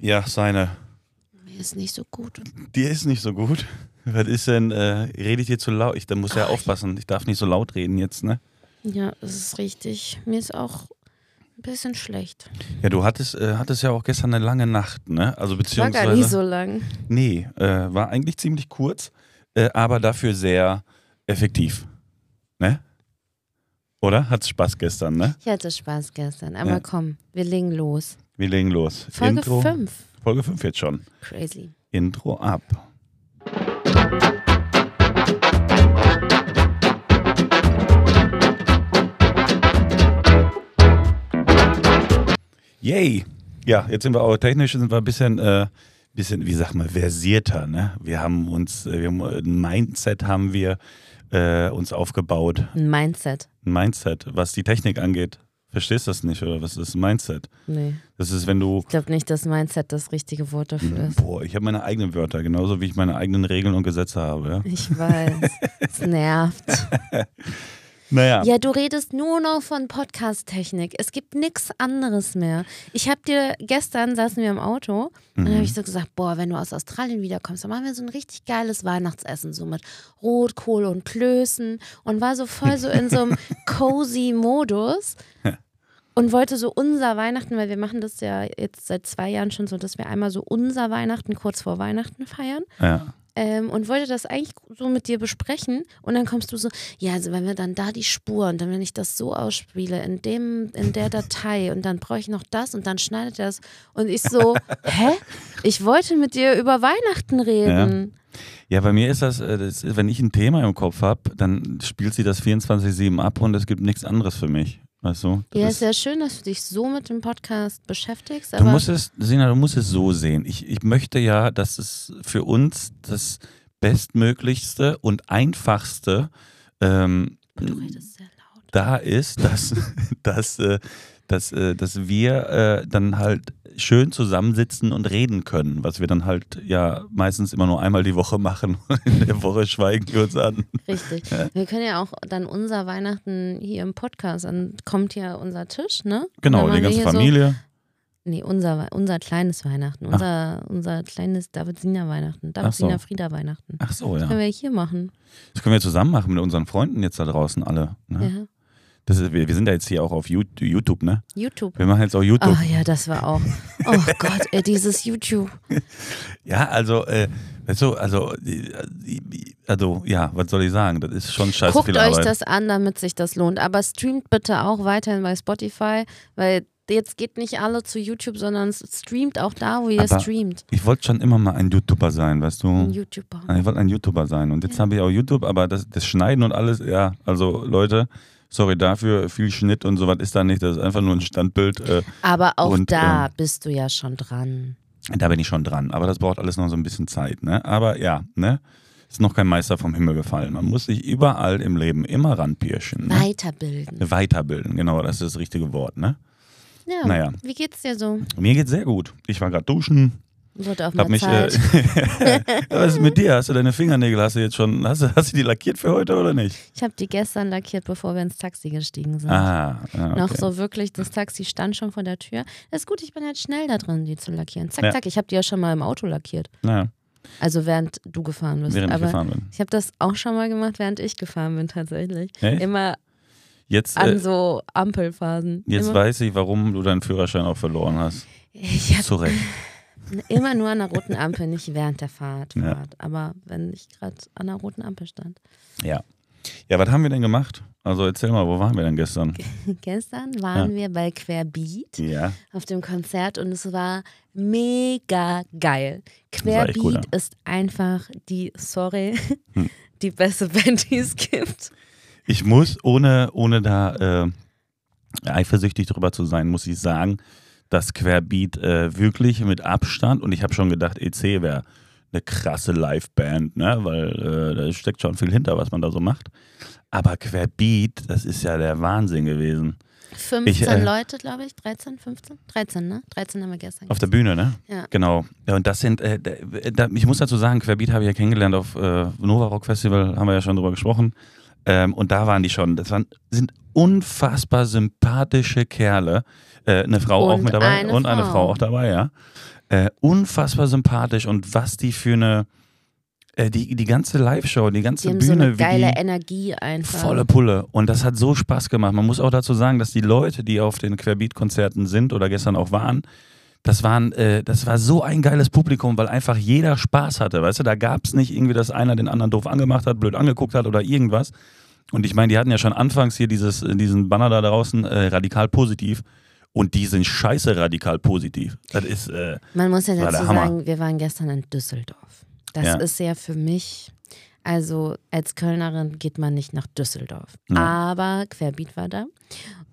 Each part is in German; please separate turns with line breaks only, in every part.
Ja, seine.
Mir ist nicht so gut.
Dir ist nicht so gut. Was ist denn, äh, rede ich dir zu laut? Ich da muss ja
Ach,
aufpassen. Ich darf nicht so laut reden jetzt, ne?
Ja, das ist richtig. Mir ist auch ein bisschen schlecht.
Ja, du hattest, äh, hattest ja auch gestern eine lange Nacht, ne? Also
War
beziehungsweise.
gar nicht so lang.
Nee, äh, war eigentlich ziemlich kurz, äh, aber dafür sehr effektiv. Ne? Oder? Hat's Spaß gestern, ne?
Ich hatte Spaß gestern. Aber
Ja.
komm, wir legen los.
Wir legen los.
Folge
Intro.
5.
Folge 5 jetzt schon.
Crazy.
Intro ab. Yay! Ja, jetzt sind wir auch technisch sind wir ein bisschen, äh, bisschen, wie sagt man, versierter. Ne? Wir haben uns, äh, wir haben ein Mindset haben wir äh, uns aufgebaut.
Ein Mindset.
Ein Mindset, was die Technik angeht. Verstehst du das nicht oder was ist Mindset?
Nee.
Das ist, wenn du
Ich glaube nicht, dass Mindset das richtige Wort dafür ist.
Boah, ich habe meine eigenen Wörter, genauso wie ich meine eigenen Regeln und Gesetze habe. Ja?
Ich weiß. Es nervt.
Naja,
Ja, du redest nur noch von Podcast-Technik. Es gibt nichts anderes mehr. Ich habe dir, gestern saßen wir im Auto und dann habe ich so gesagt, boah, wenn du aus Australien wiederkommst, dann machen wir so ein richtig geiles Weihnachtsessen, so mit Rotkohl und Klößen und war so voll so in so einem cozy Modus und wollte so unser Weihnachten, weil wir machen das ja jetzt seit zwei Jahren schon so, dass wir einmal so unser Weihnachten kurz vor Weihnachten feiern
ja.
ähm, und wollte das eigentlich so mit dir besprechen. Und dann kommst du so, ja, also wenn wir dann da die Spur und dann, wenn ich das so ausspiele, in dem, in der Datei und dann brauche ich noch das und dann schneidet er das. Und ich so, hä? Ich wollte mit dir über Weihnachten reden.
ja, bei mir ist das, äh, das ist, wenn ich ein Thema im Kopf habe, dann spielt sie das 24-7 ab und es gibt nichts anderes für mich. Weißt du?
Ja,
ist-
sehr schön, dass du dich so mit dem Podcast beschäftigst,
Du musst es, Sina, du musst es so sehen. Ich, ich möchte ja, dass es für uns das bestmöglichste und einfachste ähm, da ist, dass, dass, äh, dass, äh, dass wir äh, dann halt schön zusammensitzen und reden können, was wir dann halt ja meistens immer nur einmal die Woche machen. In der Woche schweigen wir uns an.
Richtig. Wir können ja auch dann unser Weihnachten hier im Podcast, dann kommt ja unser Tisch, ne?
Genau, die ganze
hier so-
Familie.
Nee, unser, unser kleines Weihnachten. Unser, unser kleines David-Sina-Weihnachten.
Ach so.
David-Sina-Frieda-Weihnachten.
Ach so,
Das
ja.
können wir hier machen.
Das können wir zusammen machen mit unseren Freunden jetzt da draußen alle. Ne?
Ja.
Das ist, wir, wir sind ja jetzt hier auch auf You- YouTube, ne?
YouTube.
Wir machen jetzt auch YouTube.
Oh ja, das war auch. Oh Gott, ey, dieses YouTube.
Ja, also, äh, weißt du, also, also, ja, was soll ich sagen? Das ist schon scheiße
Guckt
viel
euch
Arbeit.
das an, damit sich das lohnt. Aber streamt bitte auch weiterhin bei Spotify, weil jetzt geht nicht alle zu YouTube, sondern streamt auch da, wo ihr
Aber-
streamt.
Ich wollte schon immer mal ein YouTuber sein, weißt du?
Ein YouTuber.
Ich wollte ein YouTuber sein. Und jetzt habe ich auch YouTube, aber das, das Schneiden und alles, ja, also Leute, sorry dafür, viel Schnitt und sowas ist da nicht. Das ist einfach nur ein Standbild. Äh,
Aber auch
Und,
da
ähm,
bist du ja schon dran.
da bin ich schon dran. Aber das braucht alles noch so ein bisschen Zeit, ne? Aber ja, ne? Ist noch kein Meister vom Himmel gefallen. Man muss sich überall im Leben immer ranpirschen. Ne?
Weiterbilden.
Weiterbilden, genau, das ist das richtige Wort, ne?
Ja.
Naja.
Wie geht's dir so?
Mir geht's sehr gut. Ich war gerade duschen,
Wird auch
hab mich. Äh, was ist mit dir? Hast du deine Fingernägel, hast du jetzt schon, hast du, hast du die lackiert für heute oder nicht?
ich habe die gestern lackiert, bevor wir ins Taxi gestiegen sind.
Ah, ja, okay.
Noch so wirklich, das Taxi stand schon vor der Tür. Das ist gut, ich bin halt schnell da drin, die zu lackieren. Zack,
Ja.
zack, ich habe die ja schon mal im Auto lackiert.
Naja,
Also während du gefahren bist.
während ich
Aber
gefahren bin.
ich habe das auch schon mal gemacht, während ich gefahren bin tatsächlich.
Echt?
Immer
Jetzt,
an
äh,
so Ampelphasen.
jetzt
immer,
weiß ich, warum du deinen Führerschein auch verloren hast.
ich hab
Zu Recht.
Immer nur an der roten Ampel, nicht während der Fahrt.
Ja.
Fahrt. Aber wenn ich gerade an der roten Ampel stand.
Ja. Ja, was haben wir denn gemacht? Also erzähl mal, wo waren wir denn gestern?
Gestern waren wir bei Querbeat
Ja.
auf dem Konzert und es war mega geil. Querbeat
ja.
ist einfach die, sorry,
Hm.
die beste Band, die es gibt.
Ich muss, ohne, ohne da äh, eifersüchtig drüber zu sein, muss ich sagen, dass Querbeat äh, wirklich mit Abstand, und ich habe schon gedacht, EC wäre eine krasse Liveband, ne? weil äh, da steckt schon viel hinter, was man da so macht. Aber Querbeat, das ist ja der Wahnsinn gewesen.
15
Ich, äh,
Leute, glaube ich. 13, 15? 13, ne? 13 haben wir gestern.
Auf der Bühne, ne?
Ja.
Genau. Ja, und das sind, äh, da, ich muss dazu sagen, Querbeat habe ich ja kennengelernt auf äh, Nova Rock Festival, haben wir ja schon drüber gesprochen. Ähm, und da waren die schon. Das waren, sind unfassbar sympathische Kerle. Äh, eine Frau auch
Und
mit dabei
eine
und eine
Frau.
Frau auch dabei, ja. Äh, unfassbar sympathisch und was die für eine, äh, die, die ganze Live-Show, die
Die
ganze
haben
Bühne,
so eine
wie
geile
die,
Energie einfach.
Volle Pulle. Und das hat so Spaß gemacht. Man muss auch dazu sagen, dass die Leute, die auf den Querbeat-Konzerten sind oder gestern auch waren, das, waren, äh, das war so ein geiles Publikum, weil einfach jeder Spaß hatte. Weißt du, da gab es nicht irgendwie, dass einer den anderen doof angemacht hat, blöd angeguckt hat oder irgendwas. Und ich meine, die hatten ja schon anfangs hier dieses, äh, diesen Banner da draußen, äh, radikal positiv. Und die sind scheiße radikal positiv. Das ist, äh,
Man muss ja dazu sagen, wir waren gestern in Düsseldorf. Das
Ja.
ist ja für mich, also als Kölnerin geht man nicht nach Düsseldorf.
Ja.
Aber Querbeat war da.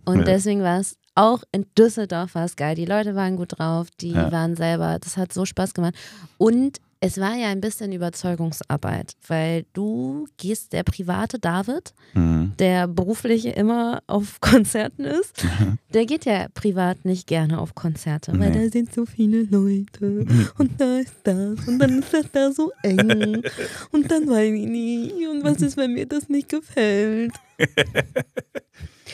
Und
Ja.
deswegen war es auch in Düsseldorf war es geil. Die Leute waren gut drauf, die
Ja.
waren selber, das hat so Spaß gemacht. Und es war ja ein bisschen Überzeugungsarbeit, weil du gehst, der private David,
mh.
der beruflich immer auf Konzerten ist, der geht ja privat nicht gerne auf Konzerte, weil
Nee.
da sind so viele Leute und da ist das und dann ist das da so eng und dann weiß ich nicht und was ist, wenn mir das nicht gefällt.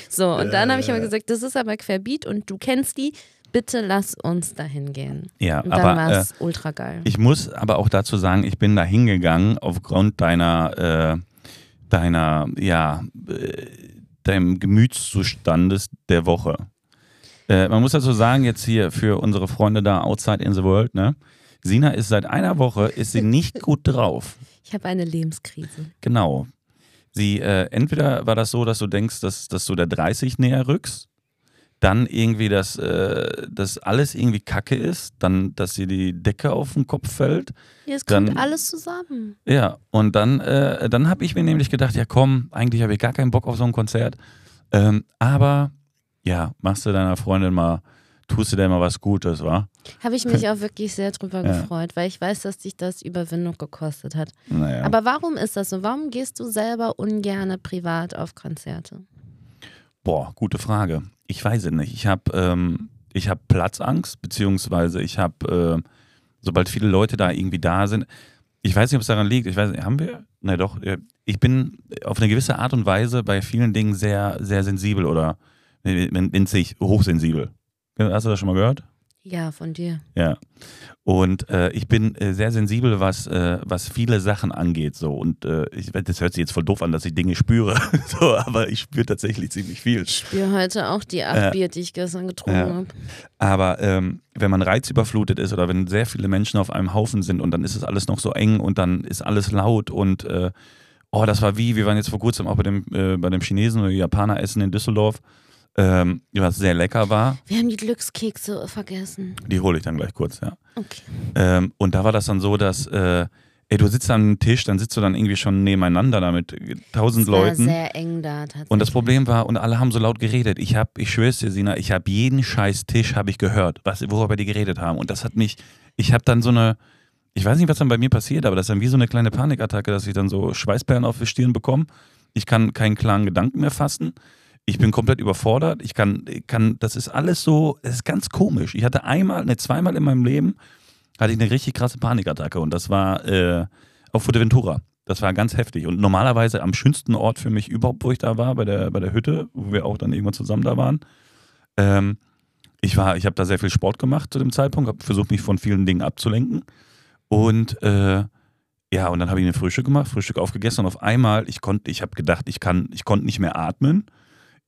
So, und dann habe ich aber gesagt, das ist aber Querbeat und du kennst die, bitte lass uns dahin gehen.
ja,
Und dann
aber
war
äh,
es ultra geil.
Ich muss aber auch dazu sagen, ich bin da hingegangen aufgrund deiner, äh, deiner, ja, äh, deinem Gemütszustandes der Woche. Äh, man muss dazu sagen, jetzt hier für unsere Freunde da outside in the world, ne? Sina ist seit einer Woche, ist sie nicht gut drauf.
Ich habe eine Lebenskrise.
Genau. Sie, äh, entweder war das so, dass du denkst, dass, dass du der 30 näher rückst, dann irgendwie, dass, äh, dass alles irgendwie kacke ist, dann, dass dir die Decke auf den Kopf fällt.
Ja, es kommt
Dann-
alles zusammen.
Ja, und dann, äh, dann habe ich mir nämlich gedacht, ja komm, eigentlich habe ich gar keinen Bock auf so ein Konzert. Ähm, aber ja, machst du deiner Freundin mal, tust du der mal was Gutes, wa?
Habe ich mich auch wirklich sehr drüber
Ja.
gefreut, weil ich weiß, dass dich das Überwindung gekostet hat.
Naja.
Aber warum ist das so? Warum gehst du selber ungerne privat auf Konzerte?
Boah, gute Frage. Ich weiß es nicht. Ich habe ähm, ich hab Platzangst, beziehungsweise ich habe, äh, sobald viele Leute da irgendwie da sind, ich weiß nicht, ob es daran liegt. Ich weiß nicht, haben wir? Na doch. Ich bin auf eine gewisse Art und Weise bei vielen Dingen sehr, sehr sensibel oder nennt sich hochsensibel. Hast du das schon mal gehört?
Ja, von dir.
Ja. Und äh, ich bin äh, sehr sensibel, was, äh, was viele Sachen angeht. So. Und äh, ich, das hört sich jetzt voll doof an, dass ich Dinge spüre. so, aber ich spüre tatsächlich ziemlich viel.
Ich spüre heute auch die acht
Ja.
Bier, die ich gestern getrunken
Ja.
habe.
Aber ähm, wenn man reizüberflutet ist oder wenn sehr viele Menschen auf einem Haufen sind und dann ist es alles noch so eng und dann ist alles laut und äh, oh, das war wie, wir waren jetzt vor kurzem auch bei dem, äh, bei dem Chinesen oder Japaner essen in Düsseldorf, ähm, was sehr lecker war.
Wir haben die Glückskekse vergessen.
Die hole ich dann gleich kurz, ja.
Okay.
Ähm, und da war das dann so, dass äh, ey, du sitzt am Tisch, dann sitzt du dann irgendwie schon nebeneinander da mit äh, tausend
Es war
Leuten.
sehr eng da tatsächlich.
Und das Problem war, und alle haben so laut geredet. Ich habe, ich schwör's dir, Sina, ich habe jeden scheiß Tisch habe ich gehört, was, worüber die geredet haben. Und das hat mich, ich habe dann so eine, ich weiß nicht, was dann bei mir passiert, aber das ist dann wie so eine kleine Panikattacke, dass ich dann so Schweißperlen auf die Stirn bekomme. Ich kann keinen klaren Gedanken mehr fassen. Ich bin komplett überfordert. Ich kann, kann, das ist alles so, es ist ganz komisch. Ich hatte einmal, ne, zweimal in meinem Leben, hatte ich eine richtig krasse Panikattacke und das war äh, auf Fuerteventura. Das war ganz heftig. Und normalerweise am schönsten Ort für mich überhaupt, wo ich da war, bei der, bei der Hütte, wo wir auch dann irgendwann zusammen da waren. Ähm, ich war, ich habe da sehr viel Sport gemacht zu dem Zeitpunkt, habe versucht, mich von vielen Dingen abzulenken. Und äh, ja, und dann habe ich mir Frühstück gemacht, Frühstück aufgegessen und auf einmal, ich konnte, ich habe gedacht, ich kann, ich konnte nicht mehr atmen.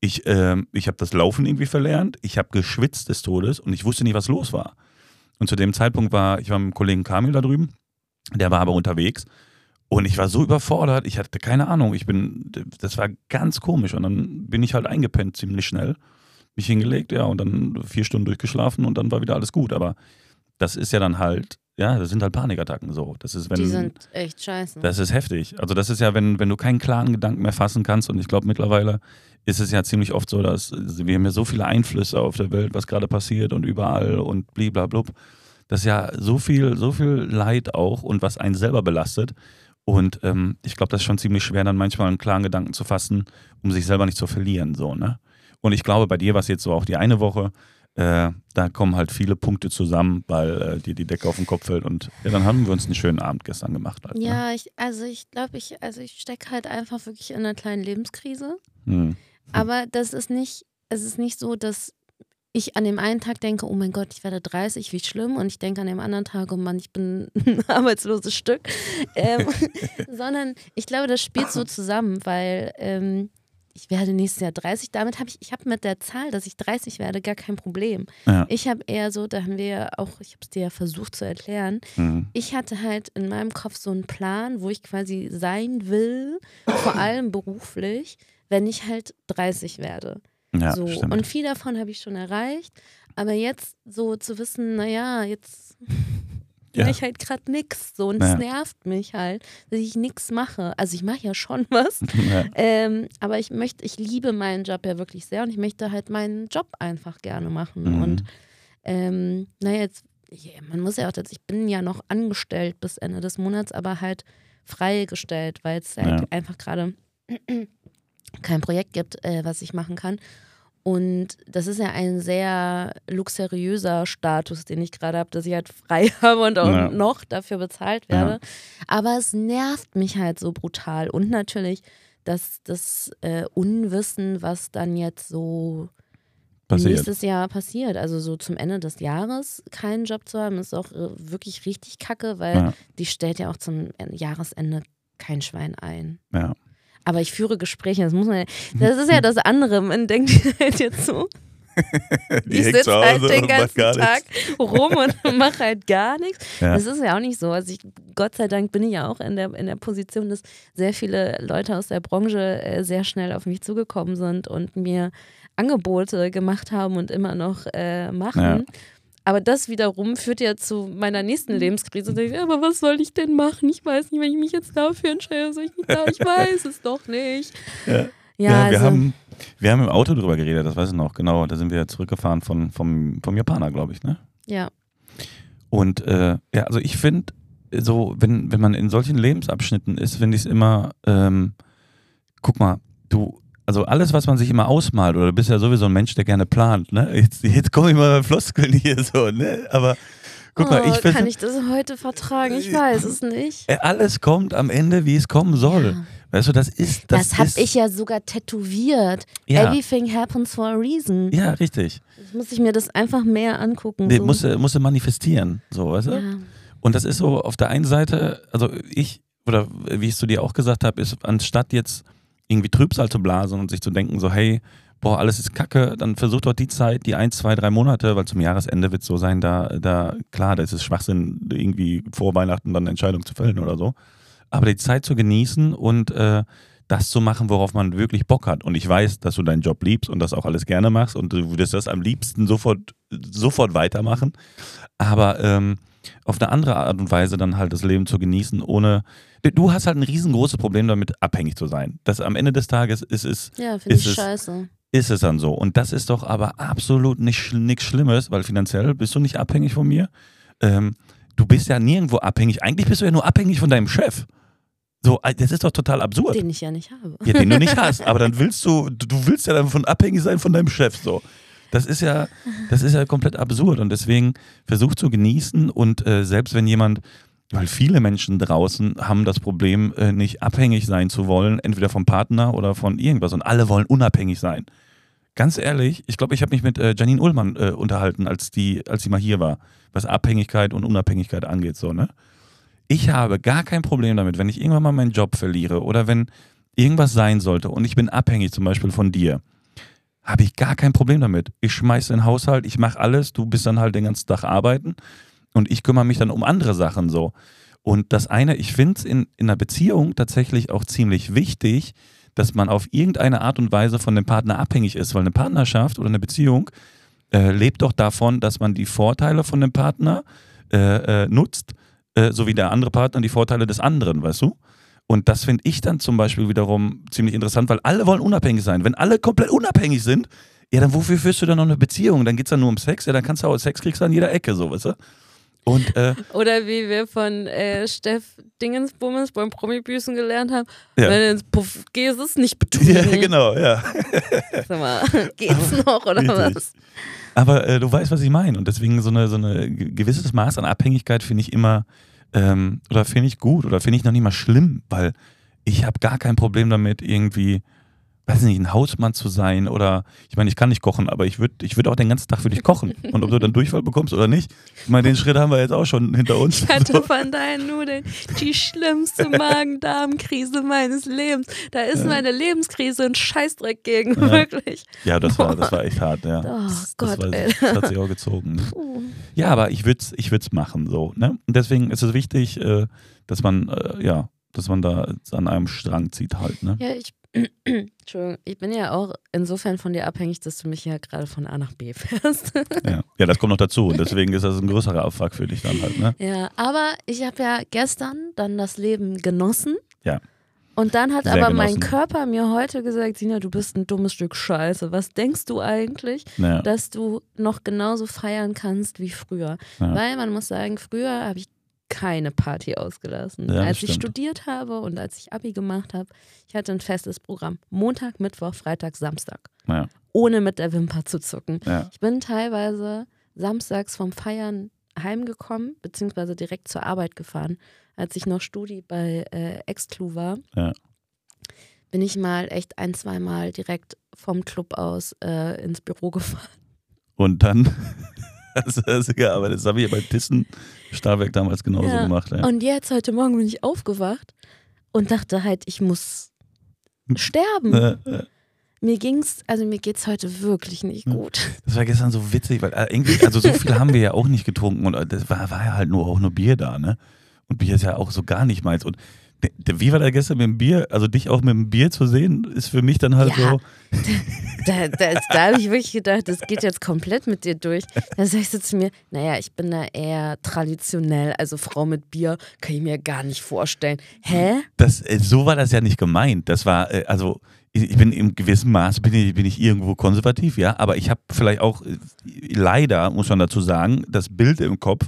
Ich, ähm, ich habe das Laufen irgendwie verlernt. Ich habe geschwitzt des Todes und ich wusste nicht, was los war. Und zu dem Zeitpunkt war, ich war mit dem Kollegen Kamil da drüben, der war aber unterwegs und ich war so überfordert, ich hatte keine Ahnung, ich bin, das war ganz komisch und dann bin ich halt eingepennt ziemlich schnell, mich hingelegt, ja, und dann vier Stunden durchgeschlafen und dann war wieder alles gut, aber das ist ja dann halt, ja, das sind halt Panikattacken so, das ist, wenn,
die sind echt scheiße.
das ist heftig. Also das ist ja, wenn, wenn du keinen klaren Gedanken mehr fassen kannst und ich glaube mittlerweile ist es ja ziemlich oft so, dass wir haben ja so viele Einflüsse auf der Welt, was gerade passiert und überall und bliblablub. Das ist ja so viel, so viel Leid auch und was einen selber belastet. Und ähm, ich glaube, das ist schon ziemlich schwer, dann manchmal einen klaren Gedanken zu fassen, um sich selber nicht zu verlieren. So, ne? Und ich glaube, bei dir war es jetzt so auch die eine Woche, äh, da kommen halt viele Punkte zusammen, weil äh, dir die Decke auf den Kopf fällt und ja, dann haben wir uns einen schönen Abend gestern gemacht. Halt, ne?
Ja, ich, also ich glaube, ich, also ich stecke halt einfach wirklich in einer kleinen Lebenskrise.
Hm.
Aber das ist nicht, es ist nicht so, dass ich an dem einen Tag denke, oh mein Gott, ich werde 30, wie schlimm. Und ich denke an dem anderen Tag, oh Mann, ich bin ein arbeitsloses Stück. Ähm, sondern ich glaube, das spielt so zusammen, weil ähm, ich werde nächstes Jahr 30. Damit habe ich, ich habe mit der Zahl, dass ich 30 werde, gar kein Problem.
Ja.
Ich habe eher so, da haben wir ja auch, ich habe es dir ja versucht zu erklären,
Mhm.
ich hatte halt in meinem Kopf so einen Plan, wo ich quasi sein will, vor allem beruflich, wenn ich halt 30 werde.
Ja,
so.
stimmt.
Und viel davon habe ich schon erreicht. Aber jetzt so zu wissen, naja, jetzt
Ja.
ich halt gerade nix. So, und
Ja.
es nervt mich halt, dass ich nichts mache. Also ich mache ja schon was.
ja.
Ähm, aber ich möchte, ich liebe meinen Job ja wirklich sehr und ich möchte halt meinen Job einfach gerne machen.
Mhm.
Und ähm, naja, jetzt, ja, man muss ja auch, ich bin ja noch angestellt bis Ende des Monats, aber halt freigestellt, weil es halt
Ja.
einfach gerade kein Projekt gibt, äh, was ich machen kann. Und das ist ja ein sehr luxuriöser Status, den ich gerade habe, dass ich halt frei habe und auch
Ja.
noch dafür bezahlt werde. Aber es nervt mich halt so brutal. Und natürlich das, das äh, Unwissen, was dann jetzt so
Passiert.
nächstes Jahr passiert. Also so zum Ende des Jahres keinen Job zu haben, ist auch äh, wirklich richtig kacke, weil
Ja.
die stellt ja auch zum Jahresende kein Schwein ein.
Ja.
Aber ich führe Gespräche, das muss man das ist ja das andere. Man denkt halt jetzt so,
Die
ich sitze halt den ganzen Tag rum und mache halt gar nichts.
Ja.
Das ist ja auch nicht so. Also ich, Gott sei Dank bin ich ja auch in der, in der Position, dass sehr viele Leute aus der Branche äh, sehr schnell auf mich zugekommen sind und mir Angebote gemacht haben und immer noch äh, machen.
Ja.
Aber das wiederum führt ja zu meiner nächsten Lebenskrise. Da denk ich, Aber was soll ich denn machen? Ich weiß nicht, wenn ich mich jetzt dafür entscheide, soll ich nicht da? Ich weiß es doch nicht.
Ja.
Ja,
Ja, wir,
also,
haben, wir haben im Auto drüber geredet, das weiß ich noch, genau. Da sind wir zurückgefahren von, vom, vom Japaner, glaube ich, ne?
ja.
Und äh, ja, also ich finde, so, wenn, wenn man in solchen Lebensabschnitten ist, finde ich es immer, ähm, guck mal, du, also alles, was man sich immer ausmalt, oder du bist ja sowieso ein Mensch, der gerne plant, ne? Jetzt, jetzt komme ich mal bei Floskeln hier so, ne? Aber guck mal,
Oh,
ich finde,
kann ich das heute vertragen? Ich weiß es nicht.
äh, alles kommt am Ende, wie es kommen soll.
Ja.
Weißt du, das ist, das,
Das, habe ich ja sogar tätowiert.
Ja.
Everything happens for a reason.
Ja, richtig.
Jetzt muss ich mir das einfach mehr angucken.
Nee,
so.
musst, du- musst du manifestieren, so, weißt du?
ja.
Und das ist so auf der einen Seite, also ich, oder wie ich es zu dir auch gesagt habe, ist, anstatt jetzt irgendwie Trübsal zu blasen und sich zu denken, so, hey, boah, alles ist kacke, dann versuch doch die Zeit, die ein, zwei, drei Monate, weil zum Jahresende wird es so sein, da, da, klar, da ist es Schwachsinn, irgendwie vor Weihnachten dann eine Entscheidung zu fällen oder so. Aber die Zeit zu genießen und äh, das zu machen, worauf man wirklich Bock hat. Und ich weiß, dass du deinen Job liebst und das auch alles gerne machst und du würdest das am liebsten sofort, sofort weitermachen. Aber ähm, auf eine andere Art und Weise dann halt das Leben zu genießen, ohne. Du hast halt ein riesengroßes Problem damit, abhängig zu sein. Das am Ende des Tages ist es,
Ja, finde ich
es-
scheiße.
ist es dann so. Und das ist doch aber absolut nicht nichts Schlimmes, weil finanziell bist du nicht abhängig von mir. Ähm, du bist ja nirgendwo abhängig. Eigentlich bist du ja nur abhängig von deinem Chef. So, äh, das ist doch total absurd.
Den ich ja nicht habe.
Ja, den du nicht hast, aber dann willst du, du willst ja dann von abhängig sein von deinem Chef so. Das ist ja, das ist ja komplett absurd und deswegen versuch zu genießen und äh, selbst wenn jemand, weil viele Menschen draußen haben das Problem, äh, nicht abhängig sein zu wollen, entweder vom Partner oder von irgendwas und alle wollen unabhängig sein. Ganz ehrlich, ich glaube, ich habe mich mit äh, Janine Ullmann äh, unterhalten, als die, als sie mal hier war, was Abhängigkeit und Unabhängigkeit angeht, so, ne? Ich habe gar kein Problem damit, wenn ich irgendwann mal meinen Job verliere oder wenn irgendwas sein sollte und ich bin abhängig zum Beispiel von dir, habe ich gar kein Problem damit. Ich schmeiße den Haushalt, ich mache alles, du bist dann halt den ganzen Tag arbeiten und ich kümmere mich dann um andere Sachen so. Und das eine, ich finde es in, in einer Beziehung tatsächlich auch ziemlich wichtig, dass man auf irgendeine Art und Weise von dem Partner abhängig ist, weil eine Partnerschaft oder eine Beziehung äh, lebt doch davon, dass man die Vorteile von dem Partner äh, äh, nutzt, äh, so wie der andere Partner die Vorteile des anderen, weißt du? Und das finde ich dann zum Beispiel wiederum ziemlich interessant, weil alle wollen unabhängig sein. Wenn alle komplett unabhängig sind, ja, dann wofür führst du dann noch eine Beziehung? Dann geht es dann nur um Sex, ja, dann kannst du auch Sex kriegst du an jeder Ecke, so, weißt du? Und äh,
Oder wie wir von äh, Steff Dingensbummens beim Promi-Büßen gelernt haben,
Ja.
wenn du ins Puff gehst, ist nicht betrügen.
ja, genau, ja.
Sag mal, geht's noch oder
Richtig.
was?
Aber äh, du weißt, was ich meine. Und deswegen so eine, so eine ge- gewisses Maß an Abhängigkeit finde ich immer, ähm, oder finde ich gut oder finde ich noch nicht mal schlimm, weil ich habe gar kein Problem damit, irgendwie, weiß nicht, ein Hausmann zu sein oder, ich meine, ich kann nicht kochen, aber ich würde ich würd auch den ganzen Tag für dich kochen. Und ob du dann Durchfall bekommst oder nicht, ich meine, den Schritt haben wir jetzt auch schon hinter uns.
Ich hatte von deinen Nudeln die schlimmste Magen-Darm-Krise meines Lebens. Da ist meine Lebenskrise ein Scheißdreck gegen,
Ja.
wirklich.
Ja, das war, das war echt hart, ja.
Oh
das,
Gott,
das, war,
ey.
das hat sich auch gezogen. Ne?
Puh.
Ja, aber ich würde es ich würd's machen, so. Ne? Und deswegen ist es wichtig, äh, dass man, äh, ja, dass man da an einem Strang zieht halt, ne?
Ja, ich. Entschuldigung, ich bin ja auch insofern von dir abhängig, dass du mich ja gerade von A nach B fährst.
Ja, ja das kommt noch dazu. Und deswegen ist das ein größerer Abfuck für dich dann halt, ne?
ja, aber ich habe ja gestern dann das Leben genossen.
Ja.
Und dann hat
Sehr
aber mein
genossen.
Körper mir heute gesagt, Sina, du bist ein dummes Stück Scheiße. Was denkst du eigentlich,
Ja,
dass du noch genauso feiern kannst wie früher?
Ja.
Weil man muss sagen, früher habe ich keine Party ausgelassen.
Ja,
als ich
stimmt.
studiert habe und als ich Abi gemacht habe, ich hatte ein festes Programm. Montag, Mittwoch, Freitag, Samstag.
ja,
Ohne mit der Wimper zu zucken.
ja.
Ich bin teilweise samstags vom Feiern heimgekommen, beziehungsweise direkt zur Arbeit gefahren. Als ich noch Studi bei äh, Exclu war, bin ich mal echt ein, zweimal direkt vom Club aus äh, ins Büro gefahren.
Und dann du das gearbeitet. Das habe ich ja bei Thyssen Stahlwerk damals genauso
Ja.
gemacht. Ja.
Und jetzt, heute Morgen, bin ich aufgewacht und dachte halt, ich muss sterben. Mir ging's, also mir geht's heute wirklich nicht
Ja.
gut.
Das war gestern so witzig, weil äh, irgendwie, also so viel haben wir ja auch nicht getrunken und äh, das war, war ja halt nur auch nur Bier da, ne? Und Bier ist ja auch so gar nicht meins. Und wie war da gestern mit dem Bier? Also dich auch mit dem Bier zu sehen, ist für mich dann halt
Ja.
so.
Da, da, da habe ich wirklich gedacht, das geht jetzt komplett mit dir durch. Da sag ich so zu mir, naja, ich bin da eher traditionell, also Frau mit Bier kann ich mir gar nicht vorstellen. Hä?
Das, äh, so war das ja nicht gemeint. Das war, äh, also ich ich bin im gewissen Maß bin ich, bin ich irgendwo konservativ, ja, aber ich habe vielleicht auch äh, leider, muss man dazu sagen, das Bild im Kopf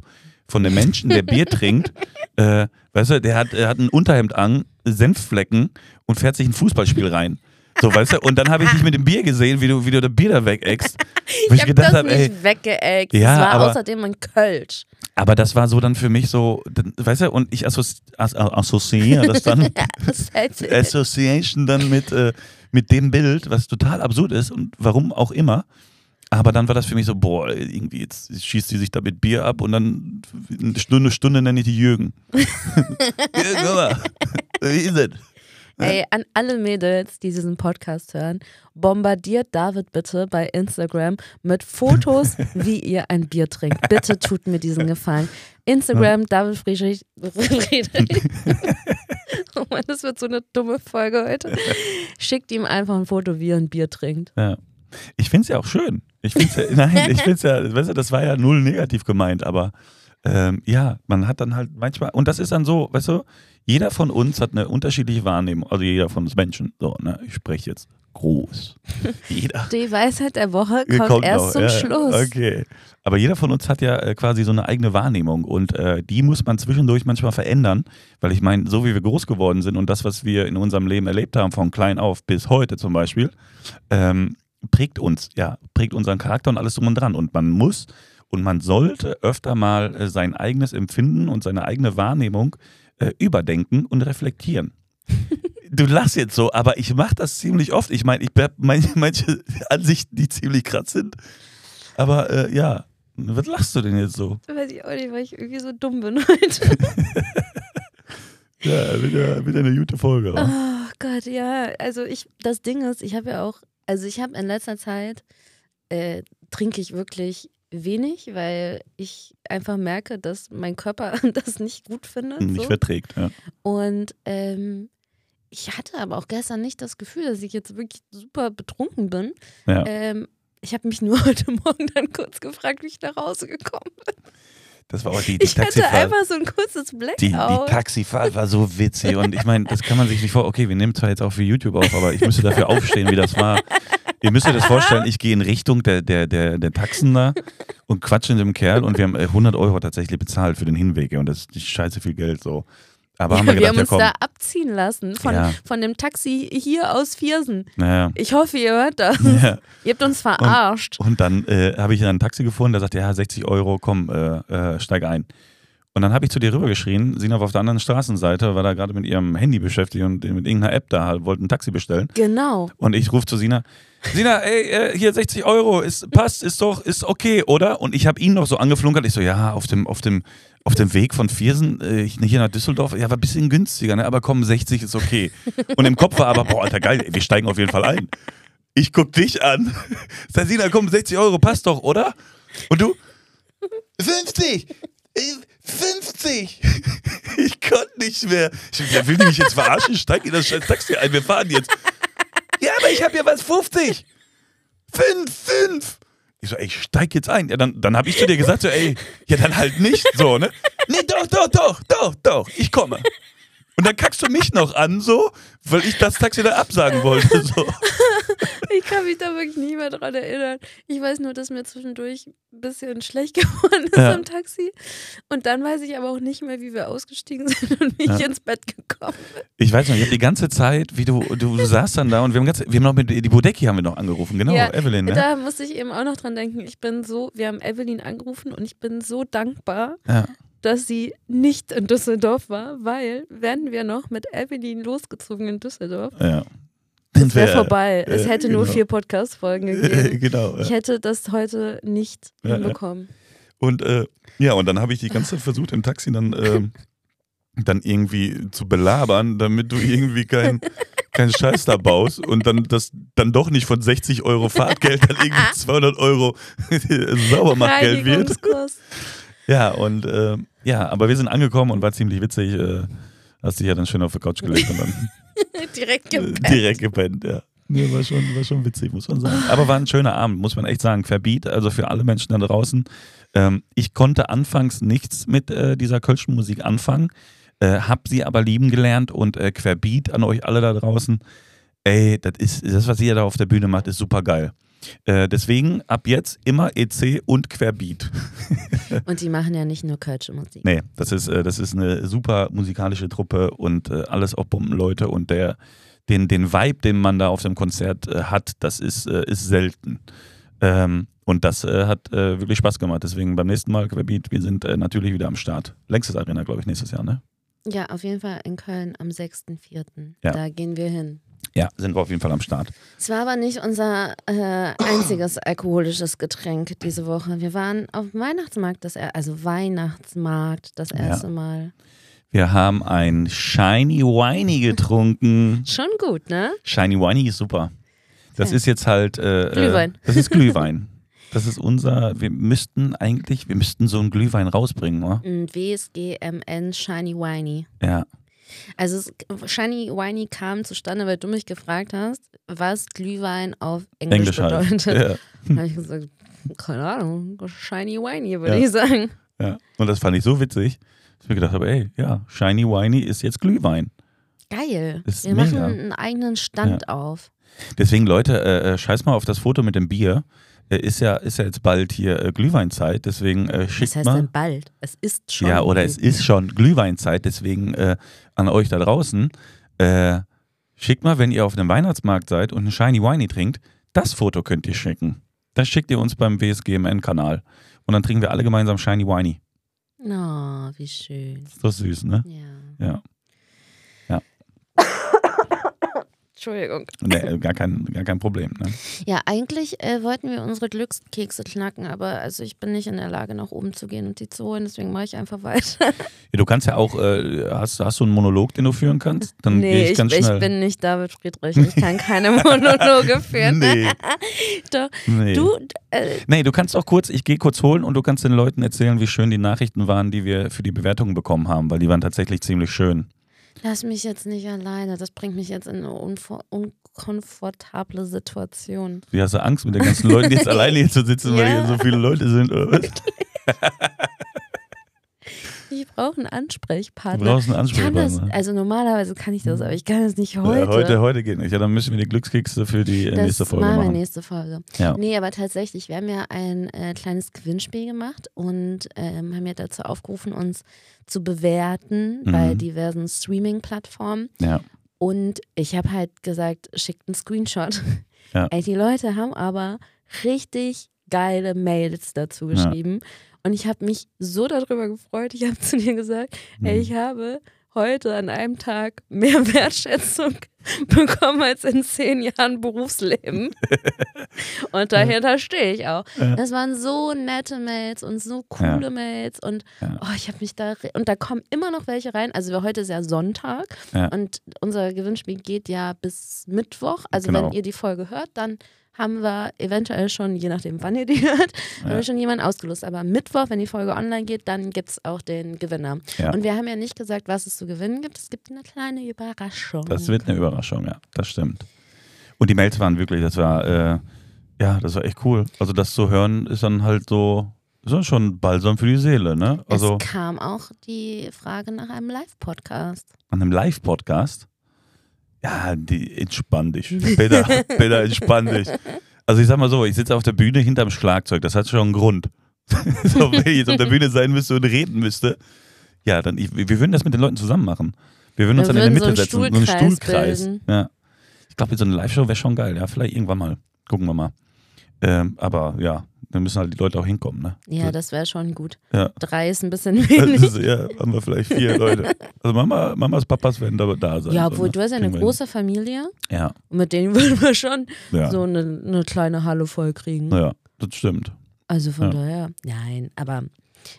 von dem Menschen, der Bier trinkt, äh, weißt du, der hat, er hat ein Unterhemd an, Senfflecken und fährt sich ein Fußballspiel rein. So, weißt du, und dann habe ich dich mit dem Bier gesehen, wie du, wie du das Bier da wegeckst. Wo
Ich habe das
hab,
nicht weggeeckt.
Ja,
das war
aber-
außerdem ein Kölsch.
aber das war so dann für mich so, weißt du, und ich assozi as assoziiere das dann
hält
Association dann mit, äh, mit dem Bild, was total absurd ist und warum auch immer. Aber dann war das für mich so, boah, irgendwie jetzt schießt sie sich da mit Bier ab und dann eine Stunde, Stunde nenne ich die Jürgen. Jürgen, wie ist es?
Ey, an alle Mädels, die diesen Podcast hören, bombardiert David bitte bei Instagram mit Fotos, wie ihr ein Bier trinkt. Bitte tut mir diesen Gefallen. Instagram, David Friedrich. Friedrich. oh Mann, das wird so eine dumme Folge heute. Schickt ihm einfach ein Foto, wie er ein Bier trinkt.
Ja. Ich finde es ja auch schön. Ich find's ja, nein, ich finde es ja, weißt du, das war ja null negativ gemeint, aber ähm, ja, man hat dann halt manchmal, und das ist dann so, weißt du, jeder von uns hat eine unterschiedliche Wahrnehmung, also jeder von uns Menschen, so, ne, ich spreche jetzt groß. Jeder.
Die Weisheit der Woche kommt, erst
noch,
zum
ja,
Schluss.
Okay. Aber jeder von uns hat ja äh, quasi so eine eigene Wahrnehmung und äh, die muss man zwischendurch manchmal verändern, weil ich meine, so wie wir groß geworden sind und das, was wir in unserem Leben erlebt haben, von klein auf bis heute zum Beispiel, ähm, prägt uns, ja, prägt unseren Charakter und alles drum und dran. Und man muss und man sollte öfter mal äh, sein eigenes Empfinden und seine eigene Wahrnehmung äh, überdenken und reflektieren. Du lachst jetzt so, aber ich mache das ziemlich oft. Ich meine, ich habe manche, Ansichten, die ziemlich krass sind. Aber äh, ja, was lachst du denn jetzt so?
Weiß ich auch nicht, weil ich irgendwie so dumm bin heute.
Ja, wieder, wieder eine gute Folge. wa?
Oh Gott, ja. Also ich, das Ding ist, ich habe ja auch, also ich habe in letzter Zeit, äh, trinke ich wirklich wenig, weil ich einfach merke, dass mein Körper das nicht gut findet.
Nicht
so.
verträgt. Ja.
Und ähm, ich hatte aber auch gestern nicht das Gefühl, dass ich jetzt wirklich super betrunken bin.
Ja.
Ähm, ich habe mich nur heute Morgen dann kurz gefragt, wie ich nach Hause gekommen bin.
Das war auch die, die
Ich hatte
Taxifahrt.
einfach so ein kurzes
Die,
Blackout.
die Taxifahrt war so witzig und ich meine, das kann man sich nicht vor. Okay, wir nehmen zwar jetzt auch für YouTube auf, aber ich müsste dafür aufstehen, wie das war. Ihr müsst euch das vorstellen, ich gehe in Richtung der, der, der, der Taxen da und quatsche mit dem Kerl und wir haben äh, 100 Euro tatsächlich bezahlt für den Hinweg und das ist scheiße viel Geld so. Aber haben wir
wir
gedacht,
haben
ja
uns
komm,
da abziehen lassen von,
Ja.
von dem Taxi hier aus Viersen.
naja.
Ich hoffe, ihr hört das.
Ja.
Ihr habt uns verarscht.
Und dann äh, habe ich dann ein Taxi gefunden, der sagte, ja, 60 Euro, komm, äh, äh, steig ein. Und dann habe ich zu dir rübergeschrien, Sina war auf der anderen Straßenseite, war da gerade mit ihrem Handy beschäftigt und mit irgendeiner App da, halt, wollte ein Taxi bestellen.
Genau.
Und ich rufe zu Sina, Sina, ey, äh, hier 60 Euro, ist, passt, ist doch, ist okay, oder? Und ich habe ihn noch so angeflunkert, ich so, ja, auf dem, auf dem, auf dem Weg von Viersen äh, hier nach Düsseldorf, ja, war ein bisschen günstiger, ne? aber komm, 60 ist okay. Und im Kopf war aber, boah, Alter, geil, wir steigen auf jeden Fall ein. Ich guck dich an. Sag, Sina, komm, 60 Euro, passt doch, oder? Und du? 50! Äh, 50! Ich konnte nicht mehr. Ich, will die mich jetzt verarschen, steig in das scheiß Taxi ein, wir fahren jetzt. Ja, aber ich habe ja was 50. 5, 5. Ich so, ey, ich steig jetzt ein. Ja, dann, dann habe ich zu dir gesagt, so, ey, ja, dann halt nicht so, ne? Nee, doch, doch, doch, doch, doch, ich komme. Und dann kackst du mich noch an, so, weil ich das Taxi da absagen wollte. So.
Ich kann mich da wirklich nicht mehr dran erinnern. Ich weiß nur, dass mir zwischendurch ein bisschen schlecht geworden ist
Ja.
im Taxi. Und dann weiß ich aber auch nicht mehr, wie wir ausgestiegen sind und wie ich
Ja.
ins Bett gekommen bin.
Ich weiß noch, ich habe die ganze Zeit, wie du, du, du saßt dann da und wir haben, ganz, wir haben noch mit, die Bodecki haben wir noch angerufen, genau,
Ja,
Evelyn, ne?
Da musste ich eben auch noch dran denken. Ich bin so, wir haben Evelyn angerufen und ich bin so dankbar,
Ja.
Dass sie nicht in Düsseldorf war, weil wären wir noch mit Evelyn losgezogen in Düsseldorf,
ja.
es wäre
Wär-
vorbei. Es
äh,
hätte nur
genau.
vier Podcast-Folgen
Äh,
gegeben.
genau.
Ich
Ja.
hätte das heute nicht
Ja, ja.
hinbekommen.
Und äh, ja, und dann habe ich die ganze Zeit versucht, im Taxi dann, ähm, dann irgendwie zu belabern, damit du irgendwie keinen kein Scheiß da baust und dann das dann doch nicht von 60 Euro Fahrtgeld dann irgendwie 200 Euro Saubermachgeld wird. Ja, und äh, ja, aber wir sind angekommen und war ziemlich witzig. Äh, hast dich ja dann schön auf der Couch gelegt und dann
Direkt
äh,
gepennt.
direkt gepennt, ja. Nee, war schon, war schon witzig, muss man sagen. Aber war ein schöner Abend, muss man echt sagen. Verbiet, also für alle Menschen da draußen. Ähm, ich konnte anfangs nichts mit äh, dieser kölschen Musik anfangen, äh, hab sie aber lieben gelernt und äh, Querbeat an euch alle da draußen. Ey, das ist das, was ihr da auf der Bühne macht, ist super geil. Äh, deswegen ab jetzt immer EC und Querbeat.
Und die machen ja nicht nur kölsche Musik.
Nee, das ist, äh, das ist eine super musikalische Truppe und äh, alles auch Bombenleute und der, den, den Vibe, den man da auf dem Konzert äh, hat, das ist, äh, ist selten. Ähm, und das hat wirklich Spaß gemacht. Deswegen beim nächsten Mal, Querbeat, wir sind natürlich wieder am Start. Längstes Arena, glaube ich, nächstes Jahr, ne?
Ja, auf jeden Fall in Köln am 6.4.
Ja.
Da gehen wir hin.
Ja, sind wir auf jeden Fall am Start.
Es war aber nicht unser äh, einziges alkoholisches Getränk diese Woche. Wir waren auf dem Weihnachtsmarkt, das er also Weihnachtsmarkt das erste Mal.
Wir haben ein Shiny Winey getrunken.
Schon gut, ne?
Shiny Winey ist super. Das
Ja.
ist jetzt halt. Äh,
Glühwein.
Äh, das ist Glühwein. Das ist unser. Wir müssten eigentlich, wir müssten so einen Glühwein rausbringen, oder?
Ein WSGMN Shiny Winey.
Ja.
Also es, Shiny Winey kam zustande, weil du mich gefragt hast, was Glühwein auf Englisch,
Englisch halt.
bedeutet.
Ja.
Da habe ich gesagt, keine Ahnung, Shiny Winey würde
Ja.
ich sagen.
ja. Und das fand ich so witzig, dass ich mir gedacht habe, ey, ja, Shiny Winey ist jetzt Glühwein.
Geil.
Ist
Wir
mega.
machen einen eigenen Stand auf.
Deswegen, Leute, äh, äh, scheiß mal auf das Foto mit dem Bier. Äh, ist, ja, ist ja jetzt bald hier äh, Glühweinzeit, deswegen äh,
Was
schickt
heißt
mal.
denn bald? Es ist schon.
Ja, oder es ist schon Glühweinzeit, deswegen äh, an euch da draußen. Äh, schickt mal, wenn ihr auf einem Weihnachtsmarkt seid und einen Shiny Winey trinkt, das Foto könnt ihr schicken. Das schickt ihr uns beim WSGMN-Kanal. Und dann trinken wir alle gemeinsam Shiny Winey.
Oh, wie schön.
Ist doch süß, ne?
Ja.
Ja.
Entschuldigung.
Nee, gar, kein, gar kein Problem. Ne?
Ja, eigentlich äh, wollten wir unsere Glückskekse knacken, aber also ich bin nicht in der Lage, nach oben zu gehen und die zu holen, deswegen mache ich einfach weiter.
Ja, du kannst ja auch, äh, hast, hast du einen Monolog, den du führen kannst? Dann
nee,
ich
ich,
ganz
ich
schnell.
bin nicht David Friedrich. Ich kann keine Monologe führen.
Nee,
Doch.
nee.
Du, äh,
Nee, du kannst auch kurz, ich gehe kurz holen und du kannst den Leuten erzählen, wie schön die Nachrichten waren, die wir für die Bewertungen bekommen haben, weil die waren tatsächlich ziemlich schön.
Lass mich jetzt nicht alleine. Das bringt mich jetzt in eine unvor- unkomfortable Situation.
Wie hast du Angst, mit den ganzen Leuten jetzt alleine hier zu sitzen, weil
Ja.
hier so viele Leute sind? Oder was?
Ich brauche einen Ansprechpartner.
Du brauchst einen
Ich kann das,
Ansprechpartner.
also normalerweise kann ich das, aber ich kann das nicht
Ja,
heute.
heute, heute geht nicht. Ja, dann müssen wir die Glückskekse für die äh,
das
nächste Folge
machen wir
machen.
nächste Folge.
Ja.
Nee, aber tatsächlich, wir haben ja ein äh, kleines Gewinnspiel gemacht und ähm, haben ja dazu aufgerufen, uns zu bewerten
Mhm.
bei diversen Streaming-Plattformen.
Ja.
Und ich habe halt gesagt, schickt einen Screenshot.
Ja.
Ey, die Leute haben aber richtig geile Mails dazu
Ja.
geschrieben. Und ich habe mich so darüber gefreut. Ich habe zu dir gesagt, ey,
Mhm.
ich habe heute an einem Tag mehr Wertschätzung bekommen als in zehn Jahren Berufsleben. und dahinter stehe ich auch.
Ja.
Das waren so nette Mails und so coole
Ja.
Mails und
Ja.
oh, ich habe mich da und da kommen immer noch welche rein. Also heute ist ja Sonntag
Ja.
und unser Gewinnspiel geht ja bis Mittwoch. Also
Genau.
wenn ihr die Folge hört, dann haben wir eventuell schon, je nachdem wann ihr die hört, haben
Ja.
wir schon jemanden ausgelost. Aber Mittwoch, wenn die Folge online geht, dann gibt es auch den Gewinner.
Ja.
Und wir haben ja nicht gesagt, was es zu gewinnen gibt. Es gibt eine kleine Überraschung.
Das wird eine Überraschung, ja, das stimmt. Und die Mails waren wirklich, das war, äh, ja, das war echt cool. Also das zu hören ist dann halt so, ist dann schon Balsam für die Seele, ne? Also
es kam auch die Frage nach einem Live-Podcast.
an einem Live-Podcast, ja, die, entspann dich. Peter, Peter, entspann dich. Also ich sag mal so, ich sitze auf der Bühne hinterm Schlagzeug, das hat schon einen Grund. so, wenn ich jetzt auf der Bühne sein müsste und reden müsste, ja, dann, ich, wir würden das mit den Leuten zusammen machen. Wir würden uns
Wir
dann in der
würden
Mitte
so
setzen, so einen
Stuhlkreis.
Ja. Ich glaube, so eine Live-Show wäre schon geil, ja, vielleicht irgendwann mal. Gucken wir mal. Ähm, aber ja, dann müssen halt die Leute auch hinkommen, ne?
Ja, das wäre schon gut.
Ja.
Drei ist ein bisschen wenig.
ist, ja, haben wir vielleicht vier Leute. Also Mama, Mamas, Papas werden da, da sein.
Ja,
so,
obwohl
ne?
du hast ja eine große Familie
Ja,
und mit denen würden wir schon
ja.
so eine, eine kleine Halle voll kriegen.
Ja, das stimmt.
Also von
Ja.
daher, nein, aber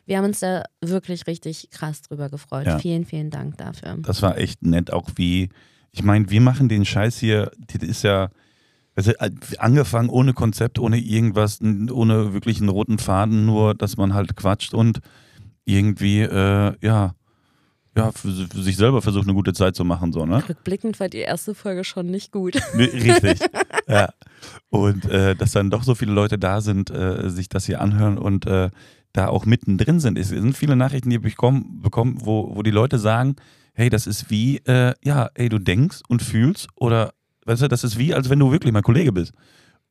wir haben uns da wirklich richtig krass drüber gefreut.
Ja.
Vielen, vielen Dank dafür.
Das war echt nett, auch wie, ich meine, wir machen den Scheiß hier, das ist ja, also äh, angefangen ohne Konzept, ohne irgendwas, ohne wirklich einen roten Faden, nur, dass man halt quatscht und irgendwie, äh, ja, ja, für, für sich selber versucht, eine gute Zeit zu machen, so, ne?
Rückblickend war die erste Folge schon nicht gut.
Richtig. ja. Und äh, dass dann doch so viele Leute da sind, äh, sich das hier anhören und äh, da auch mittendrin sind. Es sind viele Nachrichten, die ich bekommen, bekommen wo, wo die Leute sagen, hey, das ist wie, äh, ja, ey, du denkst und fühlst oder, weißt du, das ist wie, als wenn du wirklich mein Kollege bist.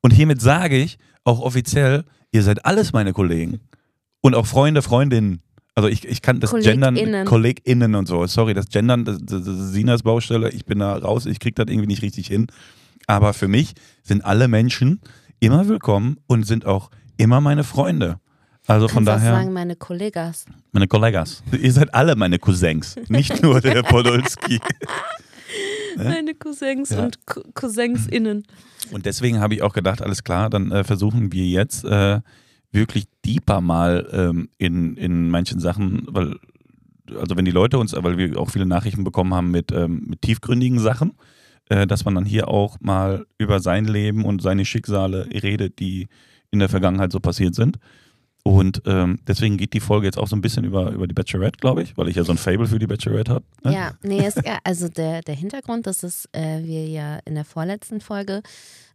Und hiermit sage ich auch offiziell, ihr seid alles meine Kollegen. Und auch Freunde, Freundinnen. Also ich, ich kann das Gendern,
KollegInnen.
KollegInnen und so. Sorry, das Gendern, das, das, ist Sinas Baustelle. Ich bin da raus, ich krieg das irgendwie nicht richtig hin. Aber für mich sind alle Menschen immer willkommen und sind auch immer meine Freunde. Also von
Kannst
daher,
sagen, meine Kollegas.
meine Kollegas. Ihr seid alle meine Cousins, nicht nur der Podolski.
Meine Cousins
Ja.
und Cou- Cousinsinnen.
Und deswegen habe ich auch gedacht, alles klar, dann äh, versuchen wir jetzt äh, wirklich deeper mal ähm, in, in manchen Sachen, weil, also wenn die Leute uns, weil wir auch viele Nachrichten bekommen haben mit, ähm, mit tiefgründigen Sachen, äh, dass man dann hier auch mal über sein Leben und seine Schicksale redet, die in der Vergangenheit so passiert sind. Und ähm, deswegen geht die Folge jetzt auch so ein bisschen über, über die Bachelorette, glaube ich, weil ich ja so ein Fable für die Bachelorette habe. Ne?
Ja, nee, ist, ja- also der, der Hintergrund, dass es, äh, wir ja in der vorletzten Folge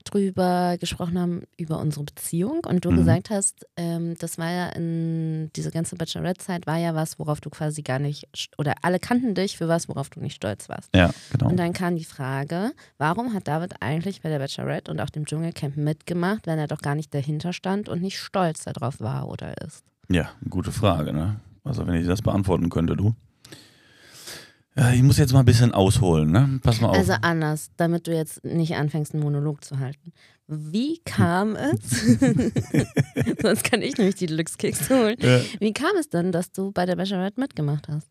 drüber gesprochen haben, über unsere Beziehung und du
Mhm.
gesagt hast, ähm, das war ja in, diese ganze Bachelorette-Zeit war ja was, worauf du quasi gar nicht, oder alle kannten dich für was, worauf du nicht stolz warst.
Ja, genau.
Und dann kam die Frage, warum hat David eigentlich bei der Bachelorette und auch dem Dschungelcamp mitgemacht, wenn er doch gar nicht dahinter stand und nicht stolz darauf war oder ist?
Ja, gute Frage, ne? Also wenn ich das beantworten könnte, du. Ja, ich muss jetzt mal ein bisschen ausholen, ne? Pass mal auf.
Also anders, damit du jetzt nicht anfängst, einen Monolog zu halten. Wie kam es, sonst kann ich nämlich die Glückskekse holen,
Ja.
wie kam es denn, dass du bei der Bachelorette mitgemacht hast?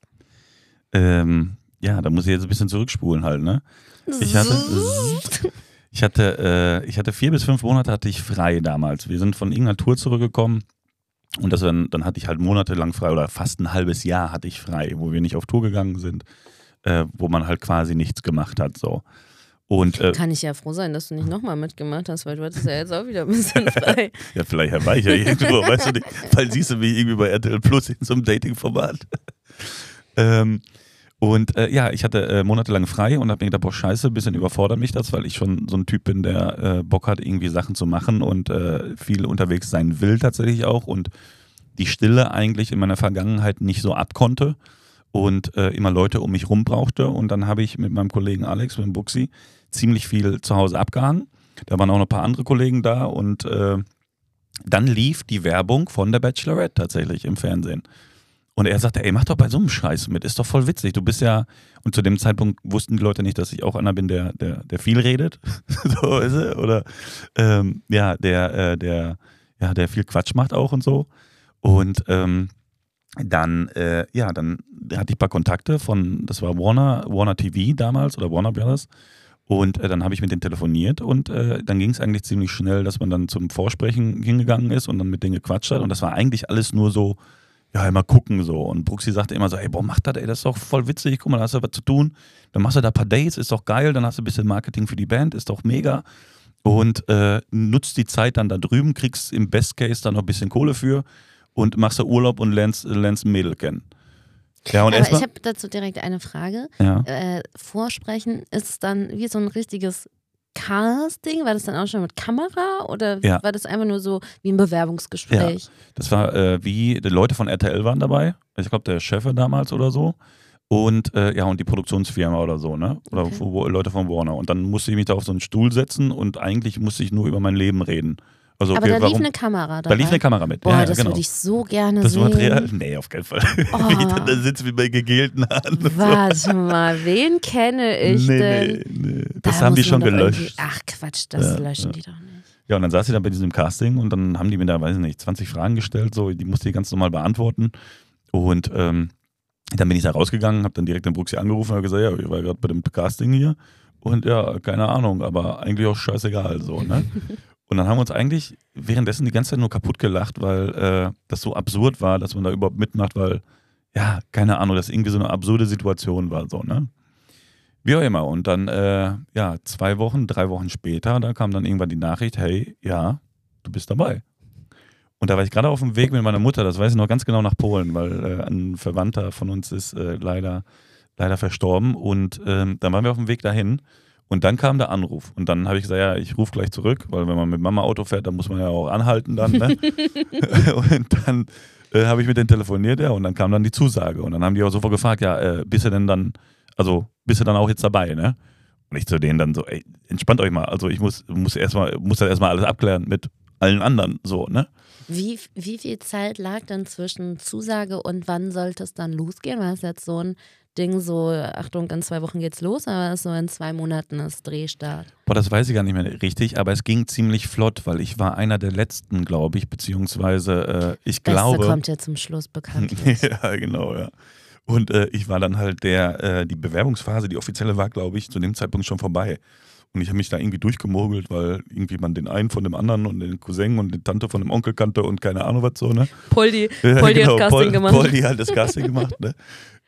ähm, ja, da muss ich jetzt ein bisschen zurückspulen halt, ne? Ich hatte, ich hatte, äh, ich hatte vier bis fünf Monate hatte ich frei damals. Wir sind von irgendeiner Tour zurückgekommen und das dann, dann hatte ich halt monatelang frei oder fast ein halbes Jahr hatte ich frei, wo wir nicht auf Tour gegangen sind, äh, wo man halt quasi nichts gemacht hat so. Und äh,
Kann ich ja froh sein, dass du nicht nochmal mitgemacht hast, weil du hattest ja jetzt auch wieder ein bisschen frei.
Ja, vielleicht war ich ja irgendwo, weißt du nicht. Weil siehst du mich irgendwie bei RTL Plus in so einem Dating-Format. ähm, und äh, ja, ich hatte äh, monatelang frei und habe mir gedacht, boah, scheiße, ein bisschen überfordert mich das, weil ich schon so ein Typ bin, der äh, Bock hat, irgendwie Sachen zu machen und äh, viel unterwegs sein will tatsächlich auch und die Stille eigentlich in meiner Vergangenheit nicht so abkonnte. und äh, immer Leute um mich rum brauchte. Und dann habe ich mit meinem Kollegen Alex, mit dem Buxi, ziemlich viel zu Hause abgehangen. Da waren auch noch ein paar andere Kollegen da und äh, dann lief die Werbung von der Bachelorette tatsächlich im Fernsehen. Und er sagte, ey, mach doch bei so einem Scheiß mit, ist doch voll witzig. Du bist ja, und zu dem Zeitpunkt wussten die Leute nicht, dass ich auch einer bin, der, der, der viel redet. so ist er. Oder ähm, ja, der, äh, der, ja, der viel Quatsch macht auch und so. Und ähm, dann, äh, ja, dann hatte ich ein paar Kontakte von, das war Warner, Warner TV damals oder Warner Brothers. Und äh, dann habe ich mit denen telefoniert und äh, dann ging es eigentlich ziemlich schnell, dass man dann zum Vorsprechen hingegangen ist und dann mit denen gequatscht hat. Und das war eigentlich alles nur so, ja, immer gucken so. Und Bruxi sagte immer so, ey, boah, mach das, ey, das ist doch voll witzig, guck mal, da hast du was zu tun. Dann machst du da ein paar Dates, ist doch geil, dann hast du ein bisschen Marketing für die Band, ist doch mega. Und äh, nutzt die Zeit dann da drüben, kriegst im Best Case dann noch ein bisschen Kohle für und machst da Urlaub und lernst, lernst ein Mädel kennen.
Ja, und Aber ich habe dazu direkt eine Frage.
Ja.
Äh, Vorsprechen ist dann wie so ein richtiges Casting? War das dann auch schon mit Kamera oder
Ja.
war das einfach nur so wie ein Bewerbungsgespräch?
Das war äh, wie, die Leute von RTL waren dabei. Ich glaube, der Chef damals oder so. Und äh, ja, und die Produktionsfirma oder so, ne? Oder
Okay.
Leute von Warner. Und dann musste ich mich da auf so einen Stuhl setzen und eigentlich musste ich nur über mein Leben reden. Also, okay,
Aber da lief
warum?
eine Kamera dabei.
da lief eine Kamera mit.
Boah,
ja,
das
genau.
würde ich so gerne
das
sehen.
Material? Nee, auf keinen Fall.
Oh.
Wie ich dann da sitze wie bei gegelten Haaren.
Warte mal, wen kenne ich
nee,
denn?
nee, nee. Das
Da
haben die schon gelöscht.
Ach Quatsch, das
Ja,
löschen
ja.
die doch nicht.
Ja, und dann saß ich da bei diesem Casting und dann haben die mir da, weiß ich nicht, 20 Fragen gestellt, so, die musste ich ganz normal beantworten. Und ähm, dann bin ich da rausgegangen, habe dann direkt den Bruxi angerufen und gesagt, ja, ich war gerade bei dem Casting hier und ja, keine Ahnung, aber eigentlich auch scheißegal, so, ne? Und dann haben wir uns eigentlich währenddessen die ganze Zeit nur kaputt gelacht, weil äh, das so absurd war, dass man da überhaupt mitmacht, weil, ja, keine Ahnung, das irgendwie so eine absurde Situation war, so, ne? Wie auch immer. Und dann, äh, ja, zwei Wochen, drei Wochen später, da kam dann irgendwann die Nachricht, hey, ja, du bist dabei. Und da war ich gerade auf dem Weg mit meiner Mutter, das weiß ich noch ganz genau, nach Polen, weil äh, ein Verwandter von uns ist äh, leider, leider verstorben. Und ähm, dann waren wir auf dem Weg dahin. Und dann kam der Anruf. Und dann habe ich gesagt, ja, ich rufe gleich zurück, weil wenn man mit Mama Auto fährt, dann muss man ja auch anhalten dann. Ne? und dann äh, habe ich mit denen telefoniert, ja, und dann kam dann die Zusage. Und dann haben die auch sofort gefragt, ja, äh, bist du denn dann, also bist du dann auch jetzt dabei, ne? Und ich zu denen dann so, ey, entspannt euch mal. Also ich muss, muss erstmal, muss das erstmal alles abklären mit allen anderen, so, ne?
Wie, wie viel Zeit lag dann zwischen Zusage und wann sollte es dann losgehen? War es jetzt so ein Ding, so, Achtung, in zwei Wochen geht's los, aber so in zwei Monaten ist Drehstart?
Boah, das weiß ich gar nicht mehr richtig, aber es ging ziemlich flott, weil ich war einer der letzten, glaube ich, beziehungsweise äh, ich
Beste
glaube.
kommt ja zum Schluss bekanntlich.
ja, genau, ja. Und äh, ich war dann halt der, äh, die Bewerbungsphase, die offizielle war, glaube ich, zu dem Zeitpunkt schon vorbei. Und ich habe mich da irgendwie durchgemogelt, weil irgendwie man den einen von dem anderen und den Cousin und die Tante von dem Onkel kannte und keine Ahnung was so, ne?
Poldi,
Ja,
Poldi
genau,
hat Casting
Pol-
gemacht.
Poldi hat das Casting gemacht, ne?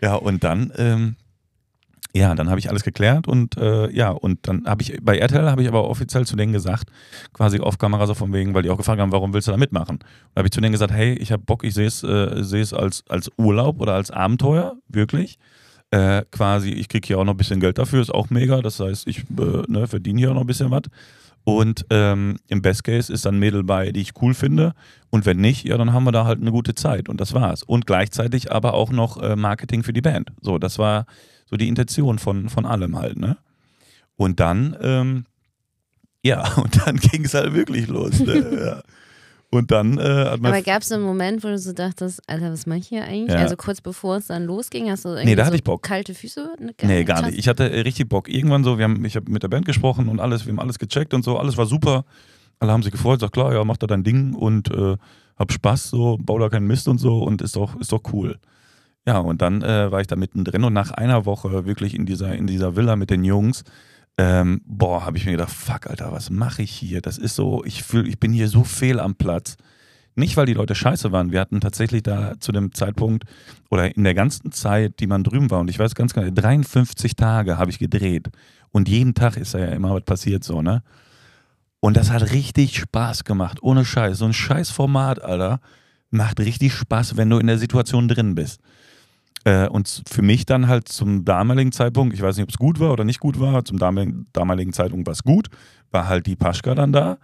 Ja, und dann, ähm, ja, dann habe ich alles geklärt und äh, ja, und dann habe ich, bei RTL habe ich aber offiziell zu denen gesagt, quasi auf Kamera so von wegen, weil die auch gefragt haben, warum willst du da mitmachen? Da habe ich zu denen gesagt, hey, ich habe Bock, ich sehe es äh, als, als Urlaub oder als Abenteuer, wirklich. Äh, quasi, ich kriege hier auch noch ein bisschen Geld dafür, ist auch mega. Das heißt, ich äh, ne, verdiene hier auch noch ein bisschen was. Und ähm, im Best Case ist dann Mädel bei, die ich cool finde. Und wenn nicht, ja, dann haben wir da halt eine gute Zeit. Und das war's. Und gleichzeitig aber auch noch äh, Marketing für die Band. So, das war so die Intention von, von allem halt, ne? Und dann, ähm, ja, und dann ging es halt wirklich los. Ne? ja. Und dann äh, hat man.
Aber gab es einen Moment, wo du so dachtest, Alter, was mache ich hier eigentlich?
Ja.
Also kurz bevor es dann losging, hast du irgendwie
da
so
hatte ich Bock.
kalte Füße? Ne,
Nee, gar nicht. Ich hatte äh, richtig Bock. Irgendwann so, wir haben, ich habe mit der Band gesprochen und alles, wir haben alles gecheckt und so, alles war super. Alle haben sich gefreut, sag klar, ja, mach da dein Ding und äh, hab Spaß, so, bau da keinen Mist und so und ist doch, ist doch cool. Ja, und dann äh, war ich da mittendrin und nach einer Woche wirklich in dieser, in dieser Villa mit den Jungs, ähm, boah, habe ich mir gedacht, fuck, Alter, was mache ich hier? Das ist so, ich fühle, ich bin hier so fehl am Platz. Nicht, weil die Leute scheiße waren. Wir hatten tatsächlich da zu dem Zeitpunkt oder in der ganzen Zeit, die man drüben war, und ich weiß ganz genau, 53 Tage habe ich gedreht. Und jeden Tag ist da ja immer was passiert, so, ne? Und das hat richtig Spaß gemacht, ohne Scheiß. So ein Scheißformat, Alter, macht richtig Spaß, wenn du in der Situation drin bist. Äh, und für mich dann halt zum damaligen Zeitpunkt, ich weiß nicht, ob es gut war oder nicht gut war, zum damaligen, damaligen Zeitpunkt war es gut, war halt die Paschka dann da.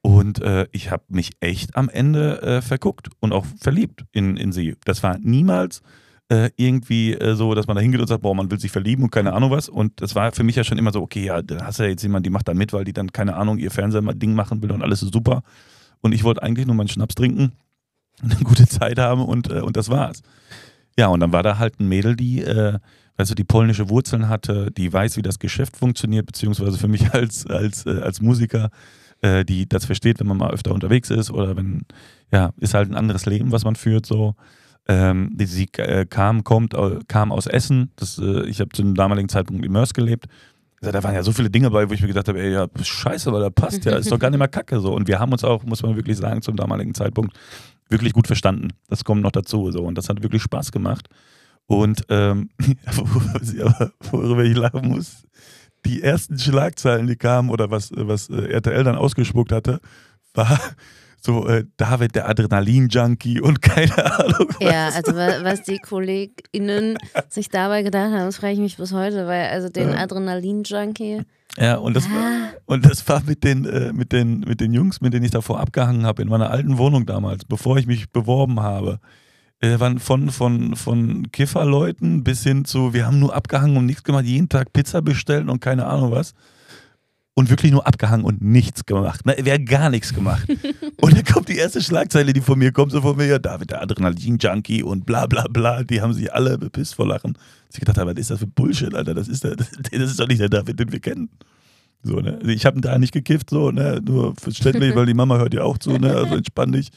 Und äh, ich habe mich echt am Ende äh, verguckt und auch verliebt in, in sie. Das war niemals äh, irgendwie äh, so, dass man da hingeht und sagt, boah, man will sich verlieben und keine Ahnung was. Und das war für mich ja schon immer so, okay, ja, da hast du ja jetzt jemanden, die macht da mit, weil die dann, keine Ahnung, ihr Fernseher-Ding machen will und alles ist super. Und ich wollte eigentlich nur meinen Schnaps trinken und eine gute Zeit haben und, äh, und das war's. Ja, und dann war da halt ein Mädel, die, äh, du, die polnische Wurzeln hatte, die weiß, wie das Geschäft funktioniert, beziehungsweise für mich als, als, äh, als Musiker, äh, die das versteht, wenn man mal öfter unterwegs ist oder wenn, ja, ist halt ein anderes Leben, was man führt, so. Ähm, die, sie äh, kam, kommt, kam aus Essen. Das, äh, ich habe zu dem damaligen Zeitpunkt in Mörs gelebt. Da waren ja so viele Dinge bei, wo ich mir gedacht habe, ey, ja, scheiße, aber da passt ja, ist doch gar nicht mehr kacke so. Und wir haben uns auch, muss man wirklich sagen, zum damaligen Zeitpunkt wirklich gut verstanden. Das kommt noch dazu so. Und das hat wirklich Spaß gemacht. Und ähm, worüber ich lachen muss, die ersten Schlagzeilen, die kamen oder was, was äh, RTL dann ausgespuckt hatte, war, so äh, David der Adrenalin-Junkie und keine Ahnung.
Was. Ja, also was die KollegInnen sich dabei gedacht haben, das frage ich mich bis heute, weil also den Adrenalin-Junkie.
Ja, und das, ah. war, und das war mit den, äh, mit, den, mit den Jungs, mit denen ich davor abgehangen habe, in meiner alten Wohnung damals, bevor ich mich beworben habe. Äh, waren von, von, von Kifferleuten bis hin zu, wir haben nur abgehangen und nichts gemacht, jeden Tag Pizza bestellen und keine Ahnung was und wirklich nur abgehangen und nichts gemacht. Ne? Wäre gar nichts gemacht. und dann kommt die erste Schlagzeile, die von mir kommt, so von mir, ja, David, der Adrenalin-Junkie und bla bla bla. Die haben sich alle bepisst vor Lachen. Ich gedacht habe, was ist das für Bullshit, Alter? Das ist, der, das, das ist doch nicht der David, den wir kennen. So, ne? Also ich habe da nicht gekifft, so, ne? Nur verständlich, weil die Mama hört ja auch zu, ne? Also entspann dich.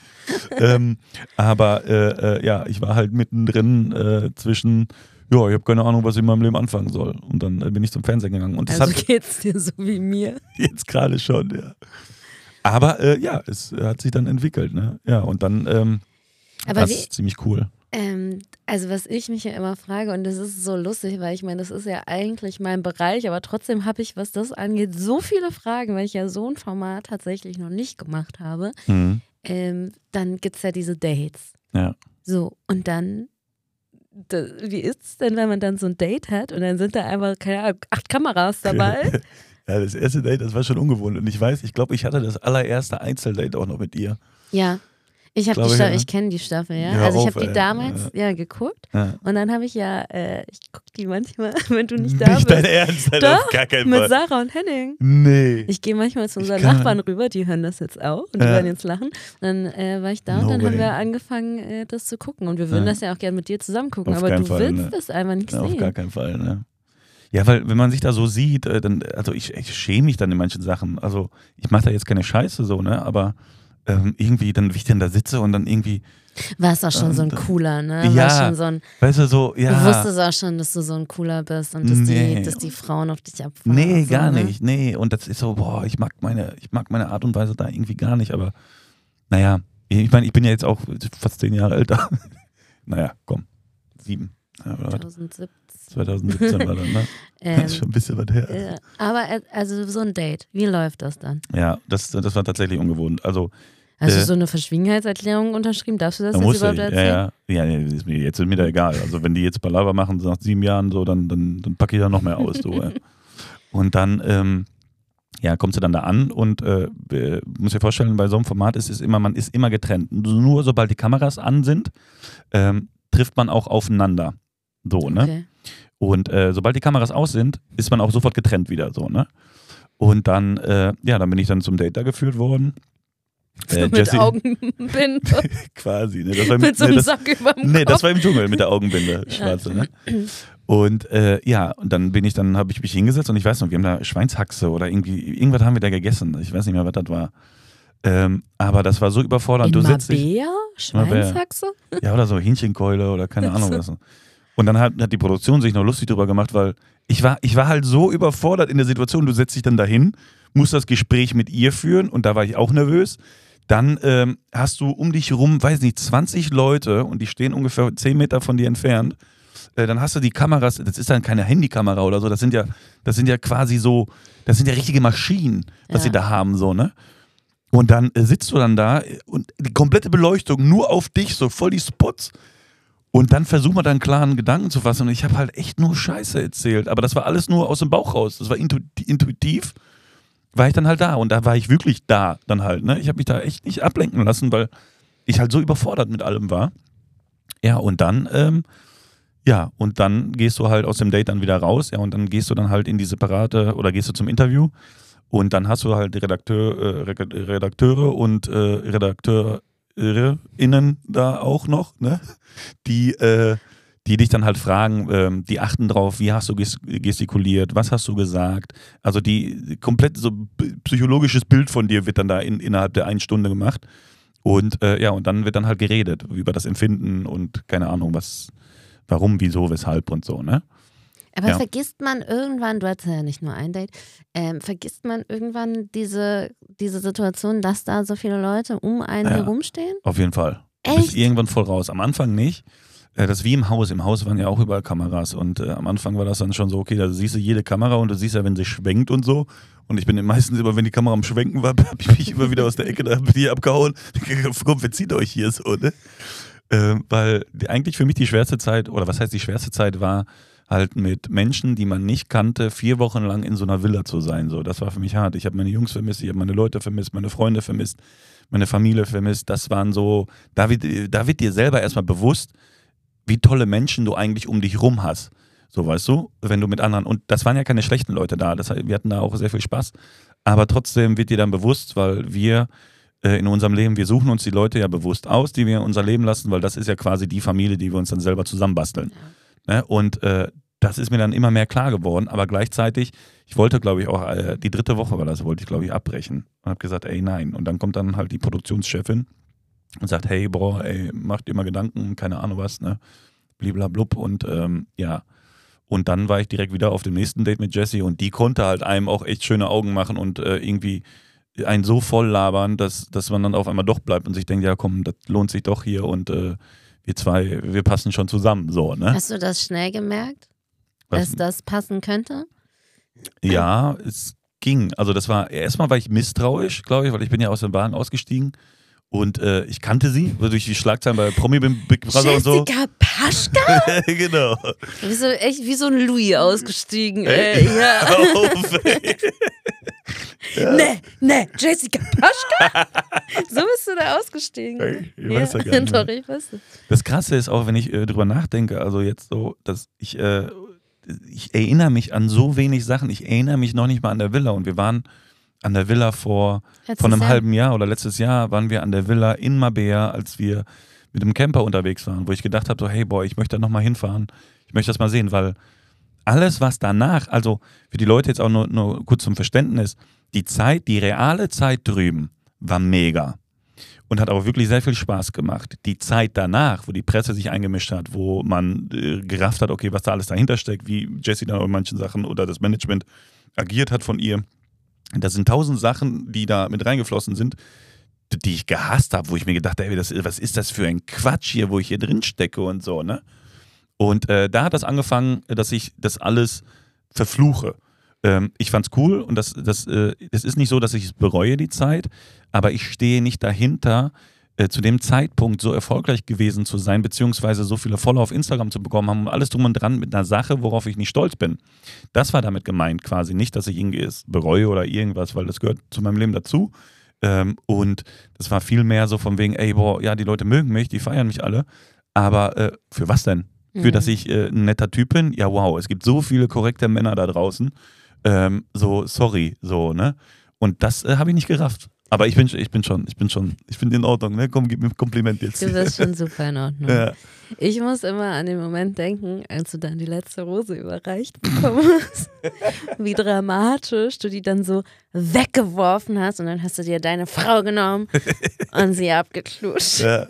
ähm, aber äh, äh, ja, ich war halt mittendrin äh, zwischen ja, ich habe keine Ahnung, was ich in meinem Leben anfangen soll. Und dann äh, bin ich zum Fernsehen gegangen. Und
das also hat, geht's dir so wie mir?
Jetzt gerade schon, ja. Aber äh, ja, es hat sich dann entwickelt, ne? Ja, und dann ähm, war es ziemlich cool.
Ähm, also was ich mich ja immer frage, und das ist so lustig, weil ich meine, das ist ja eigentlich mein Bereich, aber trotzdem habe ich, was das angeht, so viele Fragen, weil ich ja so ein Format tatsächlich noch nicht gemacht habe. Mhm. Ähm, dann gibt es ja diese Dates.
Ja.
So, und dann wie ist es denn, wenn man dann so ein Date hat und dann sind da einfach, keine Ahnung, acht Kameras dabei?
ja, das erste Date, das war schon ungewohnt. Und ich weiß, ich glaube, ich hatte das allererste Einzeldate auch noch mit dir.
Ja. Ich habe die Staffel, ja. ich kenne die Staffel, ja. also ich habe die damals ja, ja geguckt ja. und dann habe ich ja, äh, ich gucke die manchmal, wenn du nicht da nicht bist.
Dein Ernst,
Alter, Doch, gar kein mit Sarah und Henning.
Nee.
Ich gehe manchmal zu unseren Nachbarn rüber, die hören das jetzt auch und die werden jetzt lachen. Und dann äh, war ich da no und dann way. haben wir angefangen, äh, das zu gucken und wir würden das ja auch gerne mit dir zusammen gucken, auf aber du Fall, willst ne? das einfach nicht sehen.
Auf gar keinen Fall, ne. Ja, weil wenn man sich da so sieht, äh, dann, also ich, ich schäme mich dann in manchen Sachen. Also ich mache da jetzt keine Scheiße so, ne, aber ähm, irgendwie dann, wie ich dann da sitze und dann irgendwie.
War es auch schon so ein cooler, ne?
Ja,
War schon so ein,
weißt du, so, ja.
Du wusstest auch schon, dass du so ein cooler bist und dass, nee. die, dass die Frauen auf dich abfahren.
Nee,
so,
gar
ne?
nicht, nee. Und das ist so, boah, ich mag meine, ich mag meine Art und Weise da irgendwie gar nicht, aber naja, ich meine, ich bin ja jetzt auch fast zehn Jahre älter. naja, komm, sieben.
Ja, 2017.
2017 war das, ne? ähm, das ist schon ein bisschen was her.
Äh, aber also so ein Date, wie läuft das dann?
Ja, das, das war tatsächlich ungewohnt. Also
Hast äh, du so eine Verschwiegenheitserklärung unterschrieben? Darfst du das jetzt überhaupt
ich, erzählen? Ja, ja. ja ist mir, jetzt ist mir da egal. Also wenn die jetzt Palaver machen nach sieben Jahren so, dann, dann, dann packe ich da noch mehr aus. So, und dann ähm, ja, kommst du dann da an und äh, muss dir vorstellen, bei so einem Format ist es immer, man ist immer getrennt. Nur sobald die Kameras an sind, ähm, trifft man auch aufeinander. So, ne? Okay. Und äh, sobald die Kameras aus sind, ist man auch sofort getrennt wieder so, ne? Und dann, äh, ja, dann bin ich dann zum Date da geführt worden.
Äh, mit Jessie, Augenbinde.
quasi. Ne?
Das war im, mit so einem nee, das, Sack über dem
Nee, das war im Dschungel mit der Augenbinde, schwarze. Ne? Und äh, ja, und dann bin ich, dann habe ich mich hingesetzt und ich weiß noch, wir haben da Schweinshaxe oder irgendwie, irgendwas haben wir da gegessen. Ich weiß nicht mehr, was das war. Ähm, aber das war so überfordernd.
In
du sitzt
Mabea? Schweinshaxe?
Ja, oder so Hähnchenkeule oder keine Ahnung was. Und dann hat, hat die Produktion sich noch lustig drüber gemacht, weil ich war, ich war halt so überfordert in der Situation. Du setzt dich dann dahin, musst das Gespräch mit ihr führen und da war ich auch nervös. Dann ähm, hast du um dich herum, weiß nicht, 20 Leute und die stehen ungefähr 10 Meter von dir entfernt. Äh, dann hast du die Kameras, das ist dann keine Handykamera oder so, das sind ja, das sind ja quasi so, das sind ja richtige Maschinen, was ja. sie da haben, so, ne? Und dann äh, sitzt du dann da und die komplette Beleuchtung nur auf dich, so voll die Spots. Und dann versucht man dann klaren Gedanken zu fassen. Und ich habe halt echt nur Scheiße erzählt. Aber das war alles nur aus dem Bauch raus. Das war intuitiv. War ich dann halt da. Und da war ich wirklich da dann halt. Ne? Ich habe mich da echt nicht ablenken lassen, weil ich halt so überfordert mit allem war. Ja, und dann, ähm, Ja, und dann gehst du halt aus dem Date dann wieder raus, ja, und dann gehst du dann halt in die separate oder gehst du zum Interview und dann hast du halt die Redakteur, äh, Re- Redakteure und äh, RedakteurInnen da auch noch, ne? Die, äh, die dich dann halt fragen, ähm, die achten drauf, wie hast du ges gestikuliert, was hast du gesagt. Also die komplett so psychologisches Bild von dir wird dann da in, innerhalb der einen Stunde gemacht. Und äh, ja, und dann wird dann halt geredet über das Empfinden und keine Ahnung, was, warum, wieso, weshalb und so, ne?
Aber
Ja.
vergisst man irgendwann, du hattest ja nicht nur ein Date, ähm, vergisst man irgendwann diese, diese Situation, dass da so viele Leute um einen
Ja.
herumstehen?
Auf jeden Fall. Du bist
Echt?
irgendwann voll raus. Am Anfang nicht. Äh, Das ist wie im Haus. Im Haus waren ja auch überall Kameras. Und äh, am Anfang war das dann schon so, okay, da siehst du jede Kamera und du siehst ja, wenn sie schwenkt und so. Und ich bin meistens immer, wenn die Kamera am Schwenken war, habe ich mich immer wieder aus der Ecke da bin ich abgehauen. Komm, verzieht euch hier so, ne? Ähm, weil die, eigentlich für mich die schwerste Zeit, oder was heißt die schwerste Zeit, war halt mit Menschen, die man nicht kannte, vier Wochen lang in so einer Villa zu sein. So, das war für mich hart. Ich habe meine Jungs vermisst, ich habe meine Leute vermisst, meine Freunde vermisst, meine Familie vermisst. Das waren so, da wird, da wird dir selber erstmal bewusst, wie tolle Menschen du eigentlich um dich rum hast. So, weißt du, wenn du mit anderen, und das waren ja keine schlechten Leute da, das, wir hatten da auch sehr viel Spaß, aber trotzdem wird dir dann bewusst, weil wir äh, in unserem Leben, wir suchen uns die Leute ja bewusst aus, die wir in unser Leben lassen, weil das ist ja quasi die Familie, die wir uns dann selber zusammenbasteln. Ne? Und äh, das ist mir dann immer mehr klar geworden, aber gleichzeitig, ich wollte, glaube ich, auch, äh, die dritte Woche war das, wollte ich, glaube ich, abbrechen und habe gesagt, ey, nein. Und dann kommt dann halt die Produktionschefin und sagt, hey, boah, ey, mach dir mal Gedanken, keine Ahnung was, ne? Bliblablub und ähm, ja. Und dann war ich direkt wieder auf dem nächsten Date mit Jessie und die konnte halt einem auch echt schöne Augen machen und äh, irgendwie einen so voll labern, dass, dass man dann auf einmal doch bleibt und sich denkt, ja komm, das lohnt sich doch hier und äh, wir zwei, wir passen schon zusammen, so, ne?
Hast du das schnell gemerkt, dass das passen könnte?
Ja, es ging. Also das war, erstmal war ich misstrauisch, glaube ich, weil ich bin ja aus dem Wagen ausgestiegen und äh, ich kannte sie durch die Schlagzeilen bei Promi Big Brother und so.
Jessica Paschka?
genau.
Wie so, echt wie so ein Louis ausgestiegen.
Ey,
ja.
Auf, ey.
Ne, ne, Jessica Paschka? so bist du da ausgestiegen.
Ey, ich weiß ja gar nicht
Doch, ich weiß.
Das Krasse ist auch, wenn ich äh, drüber nachdenke, also jetzt so, dass ich, äh, ich erinnere mich an so wenig Sachen. Ich erinnere mich noch nicht mal an der Villa und wir waren an der Villa vor
Letztes
Von einem
Jahr.
halben Jahr oder letztes Jahr waren wir an der Villa in Mabea, als wir mit dem Camper unterwegs waren, wo ich gedacht habe, so, hey boy, ich möchte da nochmal hinfahren. Ich möchte das mal sehen, weil alles, was danach, also für die Leute jetzt auch nur, nur kurz zum Verständnis, die Zeit, die reale Zeit drüben war mega und hat aber wirklich sehr viel Spaß gemacht. Die Zeit danach, wo die Presse sich eingemischt hat, wo man äh, gerafft hat, okay, was da alles dahinter steckt, wie Jessie dann in manchen Sachen oder das Management agiert hat von ihr, das sind tausend Sachen, die da mit reingeflossen sind, die ich gehasst habe, wo ich mir gedacht habe, was ist das für ein Quatsch hier, wo ich hier drin stecke und so, ne? Und äh, da hat das angefangen, dass ich das alles verfluche. Ähm, ich fand's cool und das, das, äh, das ist nicht so, dass ich es bereue, die Zeit, aber ich stehe nicht dahinter, äh, zu dem Zeitpunkt so erfolgreich gewesen zu sein, beziehungsweise so viele Follower auf Instagram zu bekommen haben und alles drum und dran mit einer Sache, worauf ich nicht stolz bin. Das war damit gemeint quasi. Nicht, dass ich irgendwie es bereue oder irgendwas, weil das gehört zu meinem Leben dazu. Ähm, und das war viel mehr so von wegen, ey, boah, ja, die Leute mögen mich, die feiern mich alle. Aber äh, für was denn? Für
Mhm.
dass ich äh, ein netter Typ bin? Ja, wow, es gibt so viele korrekte Männer da draußen. Ähm, so, sorry, so, ne? Und das äh, habe ich nicht gerafft. Aber ich bin, ich bin schon, ich bin schon, ich bin in Ordnung, ne? Komm, gib mir ein Kompliment jetzt.
Du bist schon super in Ordnung.
ja.
Ich muss immer an den Moment denken, als du dann die letzte Rose überreicht bekommen hast. Wie dramatisch du die dann so weggeworfen hast und dann hast du dir deine Frau genommen und sie abgeklutscht.
Ja.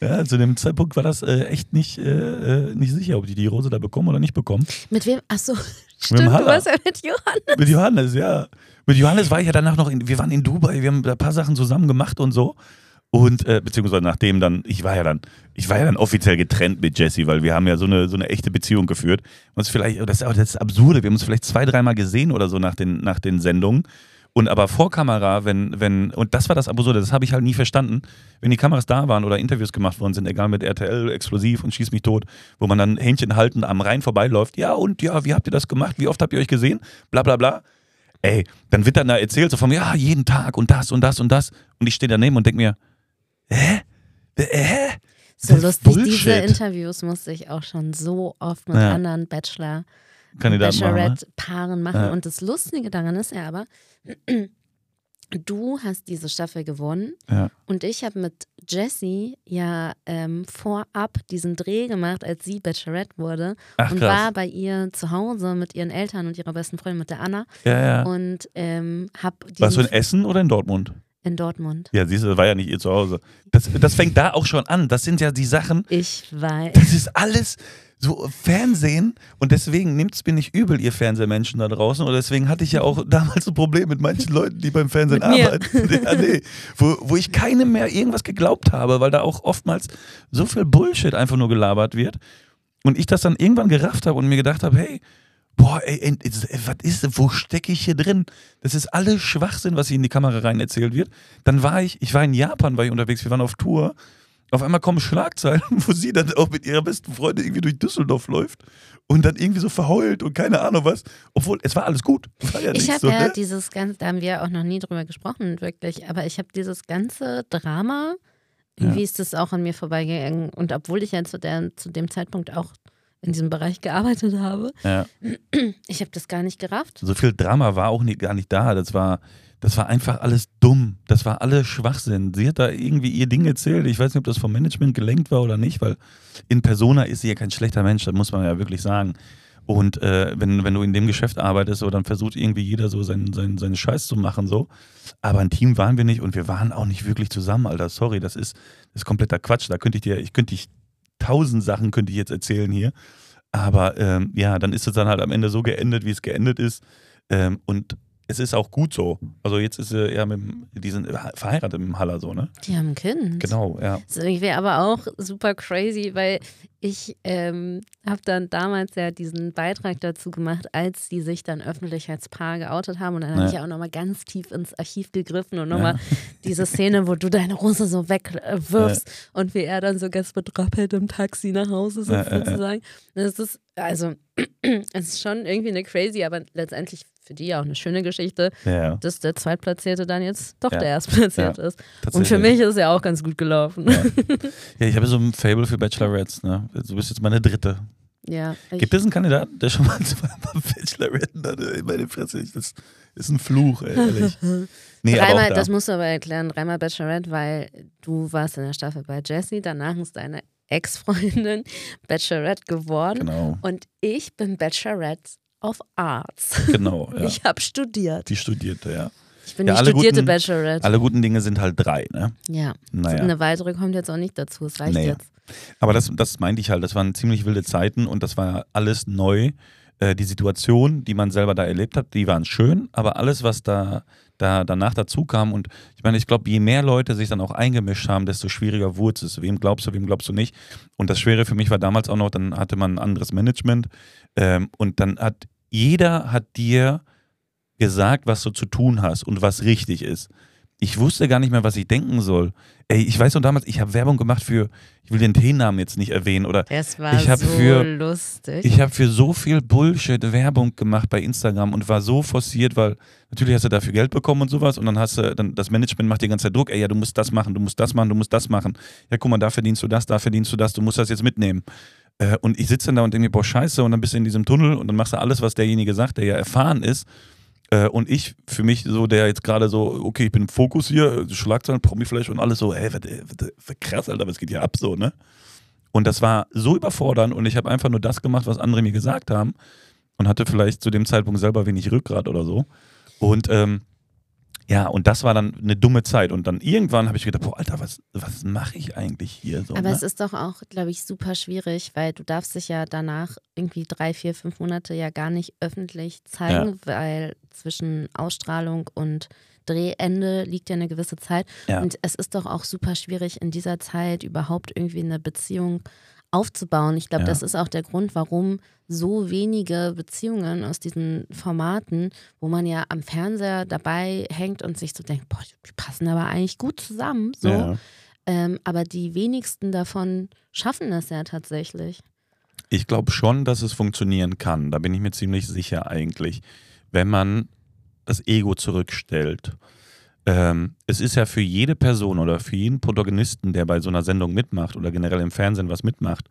Ja, zu dem Zeitpunkt war das äh, echt nicht, äh, äh, nicht sicher, ob die die Rose da bekommen oder nicht bekommen.
Mit wem? Achso, stimmt, du warst ja mit Johannes.
Mit Johannes, ja. Mit Johannes war ich ja danach noch in, wir waren in Dubai, wir haben da ein paar Sachen zusammen gemacht und so. Und äh, beziehungsweise nachdem dann, ich war ja dann, ich war ja dann offiziell getrennt mit Jesse, weil wir haben ja so eine, so eine echte Beziehung geführt. Uns vielleicht, das ist auch das Absurde, wir haben uns vielleicht zwei, dreimal gesehen oder so nach den, nach den Sendungen. Und aber vor Kamera, wenn, wenn, und das war das Absurde, das habe ich halt nie verstanden, wenn die Kameras da waren oder Interviews gemacht worden sind, egal mit RTL, Explosiv und Schieß mich tot, wo man dann Hähnchen haltend am Rhein vorbeiläuft, ja und ja, wie habt ihr das gemacht, wie oft habt ihr euch gesehen, bla bla bla. Ey, dann wird dann da erzählt, so von mir, ja, jeden Tag und das und das und das. Und ich stehe daneben und denke mir, hä? Hä?
So lustig, diese
Bullshit.
Interviews musste ich auch schon so oft mit
Ja.
anderen Bachelor,
Kandidaten machen. Ne?
Bachelorette-Paaren machen.
Ja.
Und das Lustige daran ist ja aber, du hast diese Staffel gewonnen
Ja.
und ich habe mit Jessie ja ähm, vorab diesen Dreh gemacht, als sie Bachelorette wurde
Ach
und
krass.
war bei ihr zu Hause mit ihren Eltern und ihrer besten Freundin, mit der Anna
ja, ja.
und ähm, habe
Warst du in Essen oder in Dortmund?
In Dortmund.
Ja, siehst du, das war ja nicht ihr Zuhause. Das, das fängt da auch schon an. Das sind ja die Sachen,
Ich weiß.
das ist alles so Fernsehen und deswegen nimmt es mir nicht übel, ihr Fernsehmenschen da draußen. Und deswegen hatte ich ja auch damals ein Problem mit manchen Leuten, die beim Fernsehen arbeiten. Ja, nee, wo, wo ich keinem mehr irgendwas geglaubt habe, weil da auch oftmals so viel Bullshit einfach nur gelabert wird. Und ich das dann irgendwann gerafft habe und mir gedacht habe, hey, boah, ey, ey, was ist, wo stecke ich hier drin? Das ist alles Schwachsinn, was hier in die Kamera rein erzählt wird. Dann war ich, ich war in Japan, war ich unterwegs, wir waren auf Tour. Auf einmal kommen Schlagzeilen, wo sie dann auch mit ihrer besten Freundin irgendwie durch Düsseldorf läuft und dann irgendwie so verheult und keine Ahnung was. Obwohl, es war alles gut. War ja
Ich habe
so,
ja
ne?
dieses ganze, da haben wir auch noch nie drüber gesprochen, wirklich, aber ich habe dieses ganze Drama, irgendwie ist das auch an mir vorbeigegangen. Und obwohl ich ja zu, der, zu dem Zeitpunkt auch in diesem Bereich gearbeitet habe,
Ja.
ich habe das gar nicht gerafft.
So viel Drama war auch nie, gar nicht da. Das war, das war einfach alles dumm. Das war alles Schwachsinn. Sie hat da irgendwie ihr Ding erzählt. Ich weiß nicht, ob das vom Management gelenkt war oder nicht, weil in Persona ist sie ja kein schlechter Mensch, das muss man ja wirklich sagen. Und äh, wenn, wenn du in dem Geschäft arbeitest, so, dann versucht irgendwie jeder so seinen, seinen, seinen Scheiß zu machen. So. Aber ein Team waren wir nicht und wir waren auch nicht wirklich zusammen, Alter. Sorry, das ist, das ist kompletter Quatsch. Da könnte ich dir, ich könnte dich tausend Sachen könnte ich jetzt erzählen hier. Aber ähm, ja, dann ist es dann halt am Ende so geendet, wie es geendet ist. Ähm, und es ist auch gut so. Also jetzt ist sie ja mit dem, die sind verheiratet mit dem Haller so, ne?
Die haben ein Kind.
Genau, ja.
Das irgendwie aber auch super crazy, weil ich ähm, habe dann damals ja diesen Beitrag dazu gemacht, als die sich dann öffentlich als Paar geoutet haben. Und dann habe
Ja.
ich ja auch nochmal ganz tief ins Archiv gegriffen und nochmal diese Szene, wo du deine Hose so wegwirfst und wie er dann so ganz betröppelt im Taxi nach Hause sitzt,
Ja, ja, ja.
sozusagen. Das ist, also, es ist schon irgendwie eine crazy, aber letztendlich für die ja auch eine schöne Geschichte,
Ja,
dass der Zweitplatzierte dann jetzt doch
Ja.
der Erstplatzierte ist. Und für mich ist ja auch ganz gut gelaufen.
Ja. Ja, ich habe so ein Fable für Bachelorettes, ne? Du bist jetzt meine dritte.
Ja,
Gibt es einen Kandidaten, der schon mal zweimal Bacheloretten hatte? Meine Fresse, das ist ein Fluch, ey, ehrlich. Nee, aber
dreimal,
da.
das musst du aber erklären, dreimal Bachelorette, weil du warst in der Staffel bei Jessie, danach ist deine Ex-Freundin Bachelorette geworden
Genau,
und ich bin Bachelorette of Arts.
genau, ja.
Ich habe studiert.
Die studierte, ja.
Ich bin
Ja,
die studierte
guten-
Bachelorette.
Alle guten Dinge sind halt drei, ne?
ja,
Naja.
eine weitere kommt jetzt auch nicht dazu, es reicht
Nee.
jetzt.
Aber das, das meinte ich halt, das waren ziemlich wilde Zeiten und das war alles neu. Äh, die Situation, die man selber da erlebt hat, die waren schön, aber alles, was da, da danach dazu kam und ich meine, ich glaube, je mehr Leute sich dann auch eingemischt haben, desto schwieriger wurde es. Wem glaubst du, wem glaubst du nicht? Und das Schwere für mich war damals auch noch, dann hatte man ein anderes Management ähm, und dann hat jeder hat dir gesagt, was du zu tun hast und was richtig ist. Ich wusste gar nicht mehr, was ich denken soll. Ey, ich weiß noch damals, ich habe Werbung gemacht für, ich will den Teenamen jetzt nicht erwähnen, oder
Es war
Ich
so
für-
lustig.
ich habe für so viel Bullshit Werbung gemacht bei Instagram und war so forciert, weil natürlich hast du dafür Geld bekommen und sowas und dann hast du, dann das Management macht die ganze Zeit Druck, ey, ja, du musst das machen, du musst das machen, du musst das machen. Ja, guck mal, da verdienst du das, da verdienst du das, du musst das jetzt mitnehmen. Äh, und ich sitze dann da und denke mir, boah, scheiße, und dann bist du in diesem Tunnel und dann machst du alles, was derjenige sagt, der ja erfahren ist. Äh, und ich, für mich so, der jetzt gerade so, okay, ich bin im Fokus hier, Schlagzeilen, Promiflash und alles so, ey, was, was, was, krass, Alter, was geht hier ab so, ne? Und das war so überfordernd und ich habe einfach nur das gemacht, was andere mir gesagt haben und hatte vielleicht zu dem Zeitpunkt selber wenig Rückgrat oder so. Und ähm, ja, und das war dann eine dumme Zeit. Und dann irgendwann habe ich gedacht, boah, Alter, was, was mache ich eigentlich hier so?
Aber
ne?
es ist doch auch, glaube ich, super schwierig, weil du darfst dich ja danach irgendwie drei, vier, fünf Monate ja gar nicht öffentlich zeigen, weil zwischen Ausstrahlung und Drehende liegt ja eine gewisse Zeit.
Ja.
Und es ist doch auch super schwierig, in dieser Zeit überhaupt irgendwie eine Beziehung aufzubauen. Ich glaube,
Ja.
das ist auch der Grund, warum so wenige Beziehungen aus diesen Formaten, wo man ja am Fernseher dabei hängt und sich so denkt, boah, die passen aber eigentlich gut zusammen. So.
ja.
Ähm, aber die wenigsten davon schaffen das ja tatsächlich.
Ich glaube schon, dass es funktionieren kann. Da bin ich mir ziemlich sicher eigentlich. Wenn man das Ego zurückstellt. Ähm, es ist ja für jede Person oder für jeden Protagonisten, der bei so einer Sendung mitmacht oder generell im Fernsehen was mitmacht,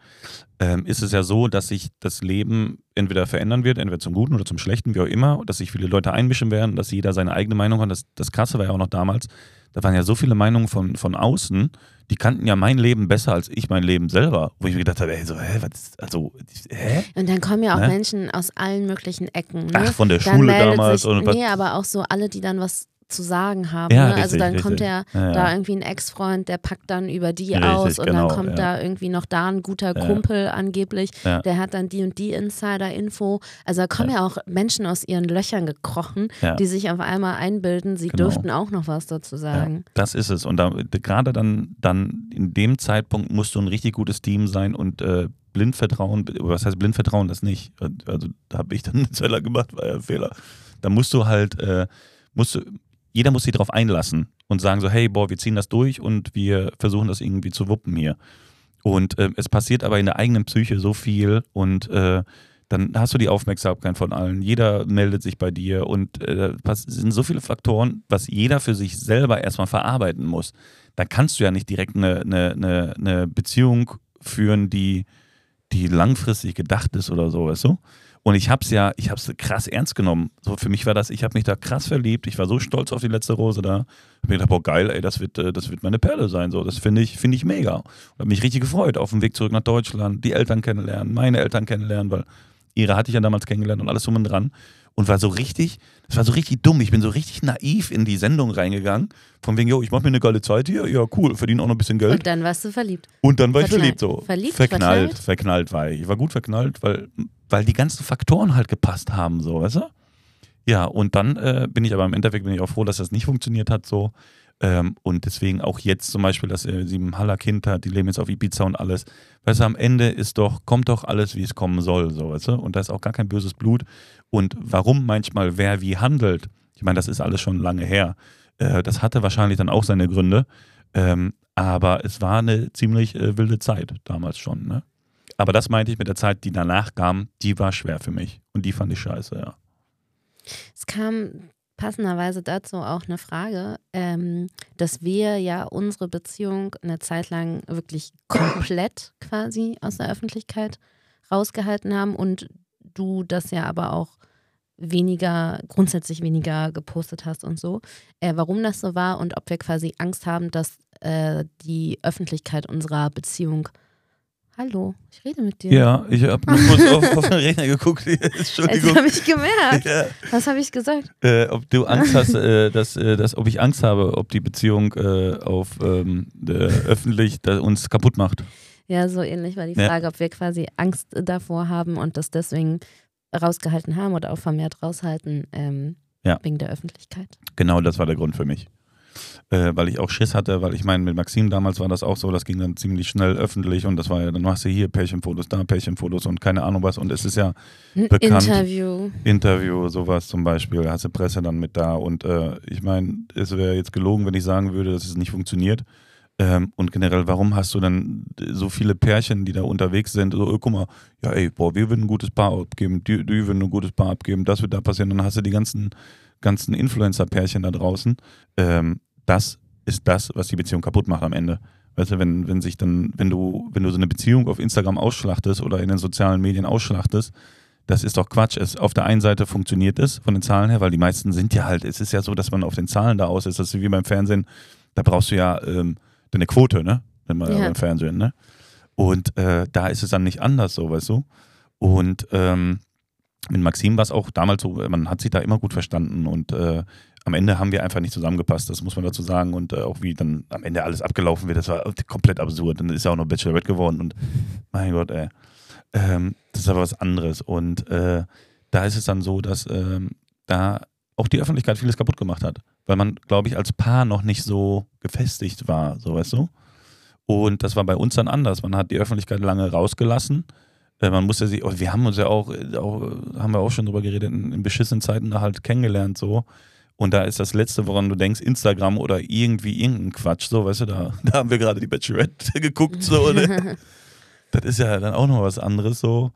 ähm, ist es ja so, dass sich das Leben entweder verändern wird, entweder zum Guten oder zum Schlechten, wie auch immer, dass sich viele Leute einmischen werden, dass jeder seine eigene Meinung hat. Das, das Krasse war ja auch noch damals, da waren ja so viele Meinungen von, von außen, die kannten ja mein Leben besser als ich mein Leben selber, wo ich mir gedacht habe, ey, so, hä, was also, hä?
Und dann kommen ja auch
Ne?
Menschen aus allen möglichen Ecken. Ne?
Ach, von der
dann
Schule damals
Sich,
und
nee, aber auch so alle, die dann was zu sagen haben.
Ja,
ne? Also
richtig,
dann kommt
richtig.
der
Ja, ja.
da irgendwie ein Ex-Freund, der packt dann über die
Richtig,
aus und
genau,
dann kommt
ja.
da irgendwie noch da ein guter. Kumpel angeblich, der hat dann die und die Insider-Info. Also da kommen ja. auch Menschen aus ihren Löchern gekrochen, die sich auf einmal einbilden, sie
Genau.
dürften auch noch was dazu sagen.
das ist es. Und da, gerade dann, dann in dem Zeitpunkt musst du ein richtig gutes Team sein und äh, blind vertrauen. Was heißt blind vertrauen? Das nicht. Also da habe ich dann einen Zeller gemacht, war ja ein Fehler. Da musst du halt, äh, musst du, jeder muss sich darauf einlassen und sagen so, hey, boah, wir ziehen das durch und wir versuchen das irgendwie zu wuppen hier. Und äh, es passiert aber in der eigenen Psyche so viel und äh, dann hast du die Aufmerksamkeit von allen. Jeder meldet sich bei dir und äh, es sind so viele Faktoren, was jeder für sich selber erstmal verarbeiten muss. Da kannst du ja nicht direkt eine, eine, eine, Beziehung führen, die, die langfristig gedacht ist oder so, weißt du? Und ich hab's ja, ich hab's krass ernst genommen. So für mich war das, ich habe mich da krass verliebt. Ich war so stolz auf die letzte Rose da. Hab mir gedacht, boah, geil, ey, das wird, äh, das wird meine Perle sein. So, das finde ich, finde ich mega. Und hab mich richtig gefreut auf dem Weg zurück nach Deutschland, die Eltern kennenlernen, meine Eltern kennenlernen, weil ihre hatte ich ja damals kennengelernt und alles drum und dran. Und war so richtig, das war so richtig dumm. Ich bin so richtig naiv in die Sendung reingegangen. Von wegen, yo, ich mach mir eine geile Zeit hier. Ja, cool, verdiene auch noch ein bisschen Geld.
Und dann warst du verliebt.
Und dann war ich
Verknallt.
verliebt so.
Verliebt,
verknallt,
verknallt?
verknallt war ich. Ich war gut verknallt, weil, weil die ganzen Faktoren halt gepasst haben, so, weißt du? Ja, und dann äh, bin ich aber im Endeffekt bin ich auch froh, dass das nicht funktioniert hat so. Ähm, und deswegen auch jetzt zum Beispiel, dass äh, sie ein Haller Kind hat, die leben jetzt auf Ibiza und alles. Weißt du, am Ende ist doch, kommt doch alles, wie es kommen soll, so, weißt du? Und da ist auch gar kein böses Blut. Und warum manchmal wer wie handelt, ich meine, das ist alles schon lange her. Äh, das hatte wahrscheinlich dann auch seine Gründe. Ähm, aber es war eine ziemlich äh, wilde Zeit damals schon, ne? Aber das meinte ich mit der Zeit, die danach kam, die war schwer für mich. Und die fand ich scheiße, ja.
Es kam passenderweise dazu auch eine Frage, ähm, dass wir ja unsere Beziehung eine Zeit lang wirklich komplett quasi aus der Öffentlichkeit rausgehalten haben und du das ja aber auch weniger, grundsätzlich weniger gepostet hast und so. Äh, warum das so war und ob wir quasi Angst haben, dass äh, die Öffentlichkeit unserer Beziehung. Hallo, ich rede mit dir.
Ja, ich habe nur kurz auf, auf den Rechner geguckt. Entschuldigung.
habe ich gemerkt.
Ja,
Was habe ich gesagt?
äh, ob du Angst hast, äh, dass, äh, dass, ob ich Angst habe, ob die Beziehung äh, auf ähm, äh, öffentlich uns kaputt macht.
Ja, so ähnlich war die
Ja.
Frage, ob wir quasi Angst davor haben und das deswegen rausgehalten haben oder auch vermehrt raushalten ähm,
Ja.
wegen der Öffentlichkeit.
Genau, das war der Grund für mich. Äh, weil ich auch Schiss hatte, weil ich meine, mit Maxim damals war das auch so, das ging dann ziemlich schnell öffentlich und das war ja, dann hast du hier Pärchenfotos, da Pärchenfotos und keine Ahnung was und es ist ja
Ein
Bekannt.
Interview.
Interview, sowas zum Beispiel, da hast du Presse dann mit da und äh, ich meine, es wäre jetzt gelogen, wenn ich sagen würde, dass es nicht funktioniert. Ähm, und generell, warum hast du dann so viele Pärchen, die da unterwegs sind? So, äh, guck mal, ja, ey, boah, wir würden ein gutes Paar abgeben, die, die würden ein gutes Paar abgeben, das wird da passieren. Dann hast du die ganzen, ganzen Influencer-Pärchen da draußen. Ähm, das ist das, was die Beziehung kaputt macht am Ende. Weißt du, wenn, wenn sich dann, wenn du, wenn du so eine Beziehung auf Instagram ausschlachtest oder in den sozialen Medien ausschlachtest, das ist doch Quatsch. Es, auf der einen Seite funktioniert es von den Zahlen her, weil die meisten sind ja halt, es ist ja so, dass man auf den Zahlen da aus ist. Das ist wie beim Fernsehen, da brauchst du ja ähm, deine Quote, ne? Wenn man
Ja.
beim Fernsehen, ne? Und äh, da ist es dann nicht anders so, weißt du? Und ähm, mit Maxim war es auch damals so, man hat sich da immer gut verstanden und äh, am Ende haben wir einfach nicht zusammengepasst, das muss man dazu sagen. Und äh, auch wie dann am Ende alles abgelaufen wird, das war komplett absurd. Dann ist ja auch noch Bachelorette geworden und mein Gott, ey. Ähm, das ist aber was anderes. Und äh, da ist es dann so, dass ähm, da auch die Öffentlichkeit vieles kaputt gemacht hat. Weil man, glaube ich, als Paar noch nicht so gefestigt war, so weißt du. Und das war bei uns dann anders. Man hat die Öffentlichkeit lange rausgelassen. Äh, Man musste sich, wir haben uns ja auch, äh, auch äh, haben wir auch schon drüber geredet, in, in beschissenen Zeiten da halt kennengelernt so. Und da ist das Letzte, woran du denkst, Instagram oder irgendwie irgendein Quatsch, so, weißt du, da, da haben wir gerade die Bachelorette geguckt, so, ne? Das ist ja dann auch noch was anderes so.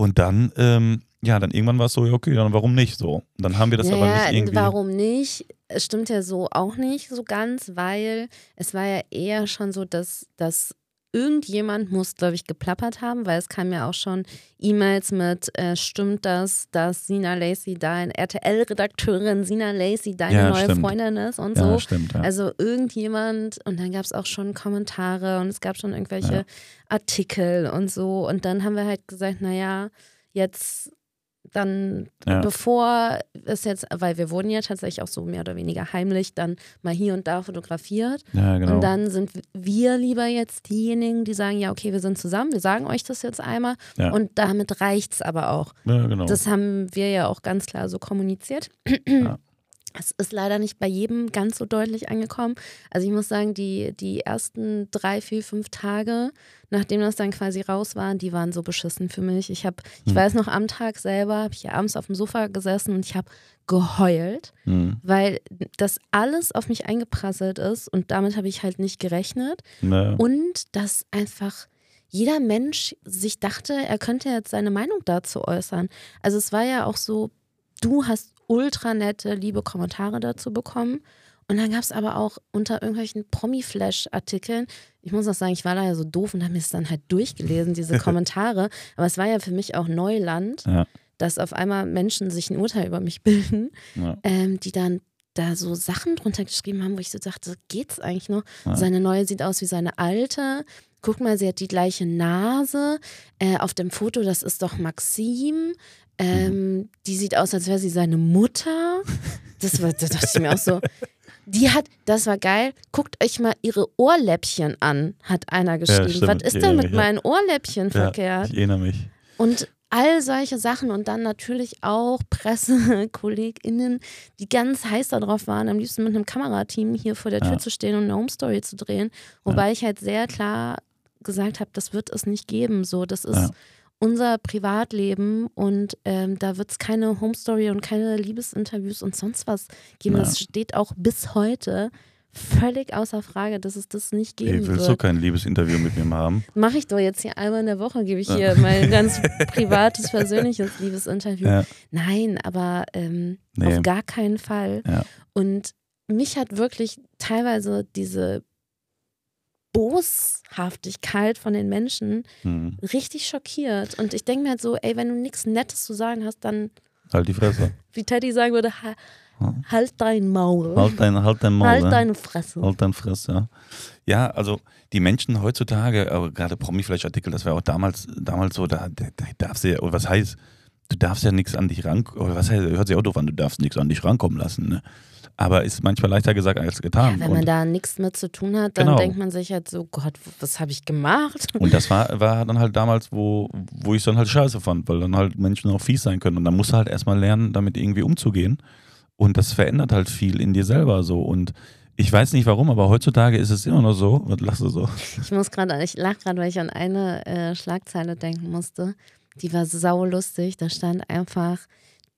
Und dann, ähm, ja, dann irgendwann war es so, ja, okay, dann warum nicht so? Und dann haben wir das aber
Naja,
nicht irgendwie.
warum nicht? Es stimmt ja so auch nicht so ganz, weil es war ja eher schon so, dass, dass irgendjemand muss, glaube ich, geplappert haben, weil es kam ja auch schon E-Mails mit, äh, stimmt das, dass Sina Lacey dein RTL-Redakteurin Sina Lacey deine
Ja,
neue
stimmt.
Freundin ist und
ja,
so.
stimmt, ja.
Also irgendjemand, und dann gab es auch schon Kommentare und es gab schon irgendwelche. Artikel und so. Und dann haben wir halt gesagt, naja, jetzt dann,
Ja.
bevor es jetzt, weil wir wurden ja tatsächlich auch so mehr oder weniger heimlich dann mal hier und da fotografiert.
ja, genau.
Und dann sind wir lieber jetzt diejenigen, die sagen, ja, okay, wir sind zusammen, wir sagen euch das jetzt einmal.
Ja.
Und damit reicht es aber auch.
ja, genau.
Das haben wir ja auch ganz klar so kommuniziert. Es ist leider nicht bei jedem ganz so deutlich angekommen. Also ich muss sagen, die, die ersten drei, vier, fünf Tage, nachdem das dann quasi raus war, die waren so beschissen für mich. Ich habe, ich
Hm.
weiß noch, am Tag selber habe ich ja abends auf dem Sofa gesessen und ich habe geheult,
Hm.
weil das alles auf mich eingeprasselt ist und damit habe ich halt nicht gerechnet.
Ja.
Und dass einfach jeder Mensch sich dachte, er könnte jetzt seine Meinung dazu äußern. Also es war ja auch so, du hast ultra nette, liebe Kommentare dazu bekommen. Und dann gab es aber auch unter irgendwelchen Promi-Flash-Artikeln, ich muss auch sagen, ich war da ja so doof und habe mir es dann halt durchgelesen, diese Kommentare. Aber es war ja für mich auch Neuland,
Ja.
dass auf einmal Menschen sich ein Urteil über mich bilden,
Ja.
ähm, die dann da so Sachen drunter geschrieben haben, wo ich so dachte, geht's eigentlich noch?
Ja.
Seine neue sieht aus wie seine alte. Guck mal, sie hat die gleiche Nase. Äh, auf dem Foto, das ist doch Maxim. Ähm, Die sieht aus, als wäre sie seine Mutter. Das war, da dachte ich mir auch so. Die hat, das war geil. Guckt euch mal ihre Ohrläppchen an, hat einer geschrieben.
stimmt.
Was ist
Ja,
denn mit
ja.
meinen Ohrläppchen
ja,
verkehrt?
ich erinnere mich.
Und all solche Sachen und dann natürlich auch PressekollegInnen, die ganz heiß darauf waren, am liebsten mit einem Kamerateam hier vor der Tür
Ja.
zu stehen und eine Home Story zu drehen. Wobei ich halt sehr klar gesagt habe, das wird es nicht geben. So, das ist
Ja.
Unser Privatleben und ähm, da wird es keine Home Story und keine Liebesinterviews und sonst was geben.
Ja.
Das steht auch bis heute völlig außer Frage, dass es das nicht geben
Ey, willst
wird.
du kein Liebesinterview mit mir haben?
Mache ich doch jetzt hier einmal in der Woche, gebe ich
Ja.
hier mein ganz privates, persönliches Liebesinterview.
Ja.
Nein, aber ähm,
Nee.
auf gar keinen Fall. Und mich hat wirklich teilweise diese Boshaftigkeit von den Menschen
Hm.
richtig schockiert. Und ich denke mir halt so, ey, wenn du nichts Nettes zu sagen hast, dann,
Halt die Fresse.
wie Teddy sagen würde, ha halt dein Maul.
Halt dein, halt dein Maul.
Halt
ne?
deine Fresse.
Halt dein Fress, ja. Ja, also die Menschen heutzutage, aber gerade Promi-Flash-Artikel, das war auch damals, damals so, da, da, da darfst du ja, oder was heißt, du darfst ja nichts an dich ran, oder was heißt, hört sich auch doof an, du darfst nichts an dich rankommen lassen, ne? Aber ist manchmal leichter gesagt als getan.
Wenn man
und,
da nichts mit zu tun hat, dann
Genau.
denkt man sich halt so, Gott, was habe ich gemacht?
und das war, war dann halt damals, wo, wo ich es dann halt scheiße fand, weil dann halt Menschen auch fies sein können. Und dann musst du halt erstmal lernen, damit irgendwie umzugehen. Und das verändert halt viel in dir selber so. Und ich weiß nicht warum, aber heutzutage ist es immer noch so. Was lachst du so?
Ich muss gerade, ich lache gerade, weil ich an eine äh, Schlagzeile denken musste. Die war saulustig. Da stand einfach,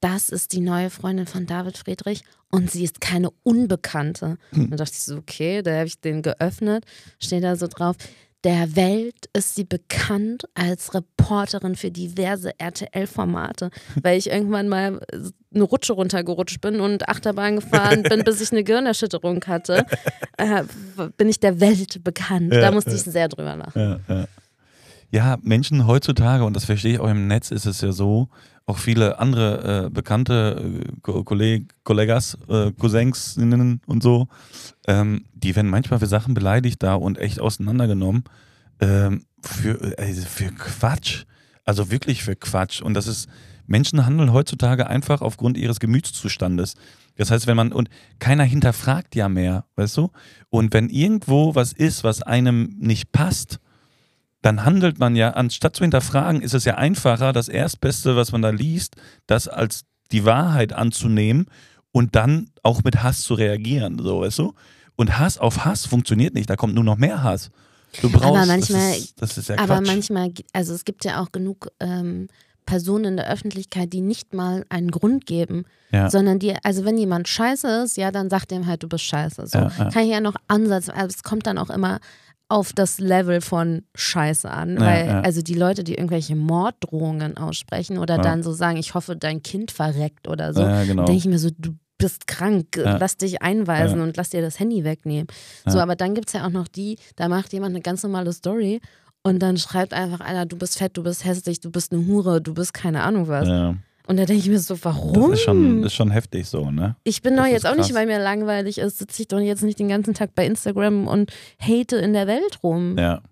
das ist die neue Freundin von David Friedrich und sie ist keine Unbekannte.
Hm.
Da dachte ich so, okay, da habe ich den geöffnet. Steht da so drauf. Der Welt ist sie bekannt als Reporterin für diverse RTL-Formate, weil ich irgendwann mal eine Rutsche runtergerutscht bin und Achterbahn gefahren bin, bis ich eine Gehirnerschütterung hatte. Äh, bin ich der Welt bekannt.
Ja,
da musste
ja.
ich sehr drüber lachen.
Ja, ja. Menschen heutzutage, und das verstehe ich auch im Netz, ist es ja so, auch viele andere äh, bekannte äh, Ko- Kolleg Kollegas, äh, Cousinsinnen und so, ähm, die werden manchmal für Sachen beleidigt da und echt auseinandergenommen ähm, für, äh, für Quatsch. Also wirklich für Quatsch. Und das ist, Menschen handeln heutzutage einfach aufgrund ihres Gemütszustandes. Das heißt, wenn man, und keiner hinterfragt ja mehr, weißt du? Und wenn irgendwo was ist, was einem nicht passt, dann handelt man ja, anstatt zu hinterfragen, ist es ja einfacher, das Erstbeste, was man da liest, das als die Wahrheit anzunehmen und dann auch mit Hass zu reagieren, so, weißt du? Und Hass auf Hass funktioniert nicht, da kommt nur noch mehr Hass. Du brauchst,
manchmal-
das ist, das ist ja
Aber
Quatsch.
manchmal, also es gibt ja auch genug ähm, Personen in der Öffentlichkeit, die nicht mal einen Grund geben,
Ja.
sondern die, also wenn jemand scheiße ist, ja, dann sagt dem halt, du bist scheiße. So
Ja, ja.
kann ich ja noch ansetzen, aber es kommt dann auch immer auf das Level von Scheiße an.
Ja,
weil,
ja.
also die Leute, die irgendwelche Morddrohungen aussprechen oder
Ja.
dann so sagen, ich hoffe, dein Kind verreckt oder so,
ja, genau.
denke ich mir so, du bist krank,
Ja.
lass dich einweisen
Ja.
und lass dir das Handy wegnehmen. So,
Ja.
aber dann gibt es ja auch noch die, da macht jemand eine ganz normale Story und dann schreibt einfach einer, du bist fett, du bist hässlich, du bist eine Hure, du bist keine Ahnung was. Und da denke ich mir so, warum?
das, ist schon, ist schon heftig so, ne?
ich bin doch jetzt auch nicht,
krass.
weil mir langweilig ist, sitze ich doch jetzt nicht den ganzen Tag bei Instagram und hate in der Welt rum.
Ja.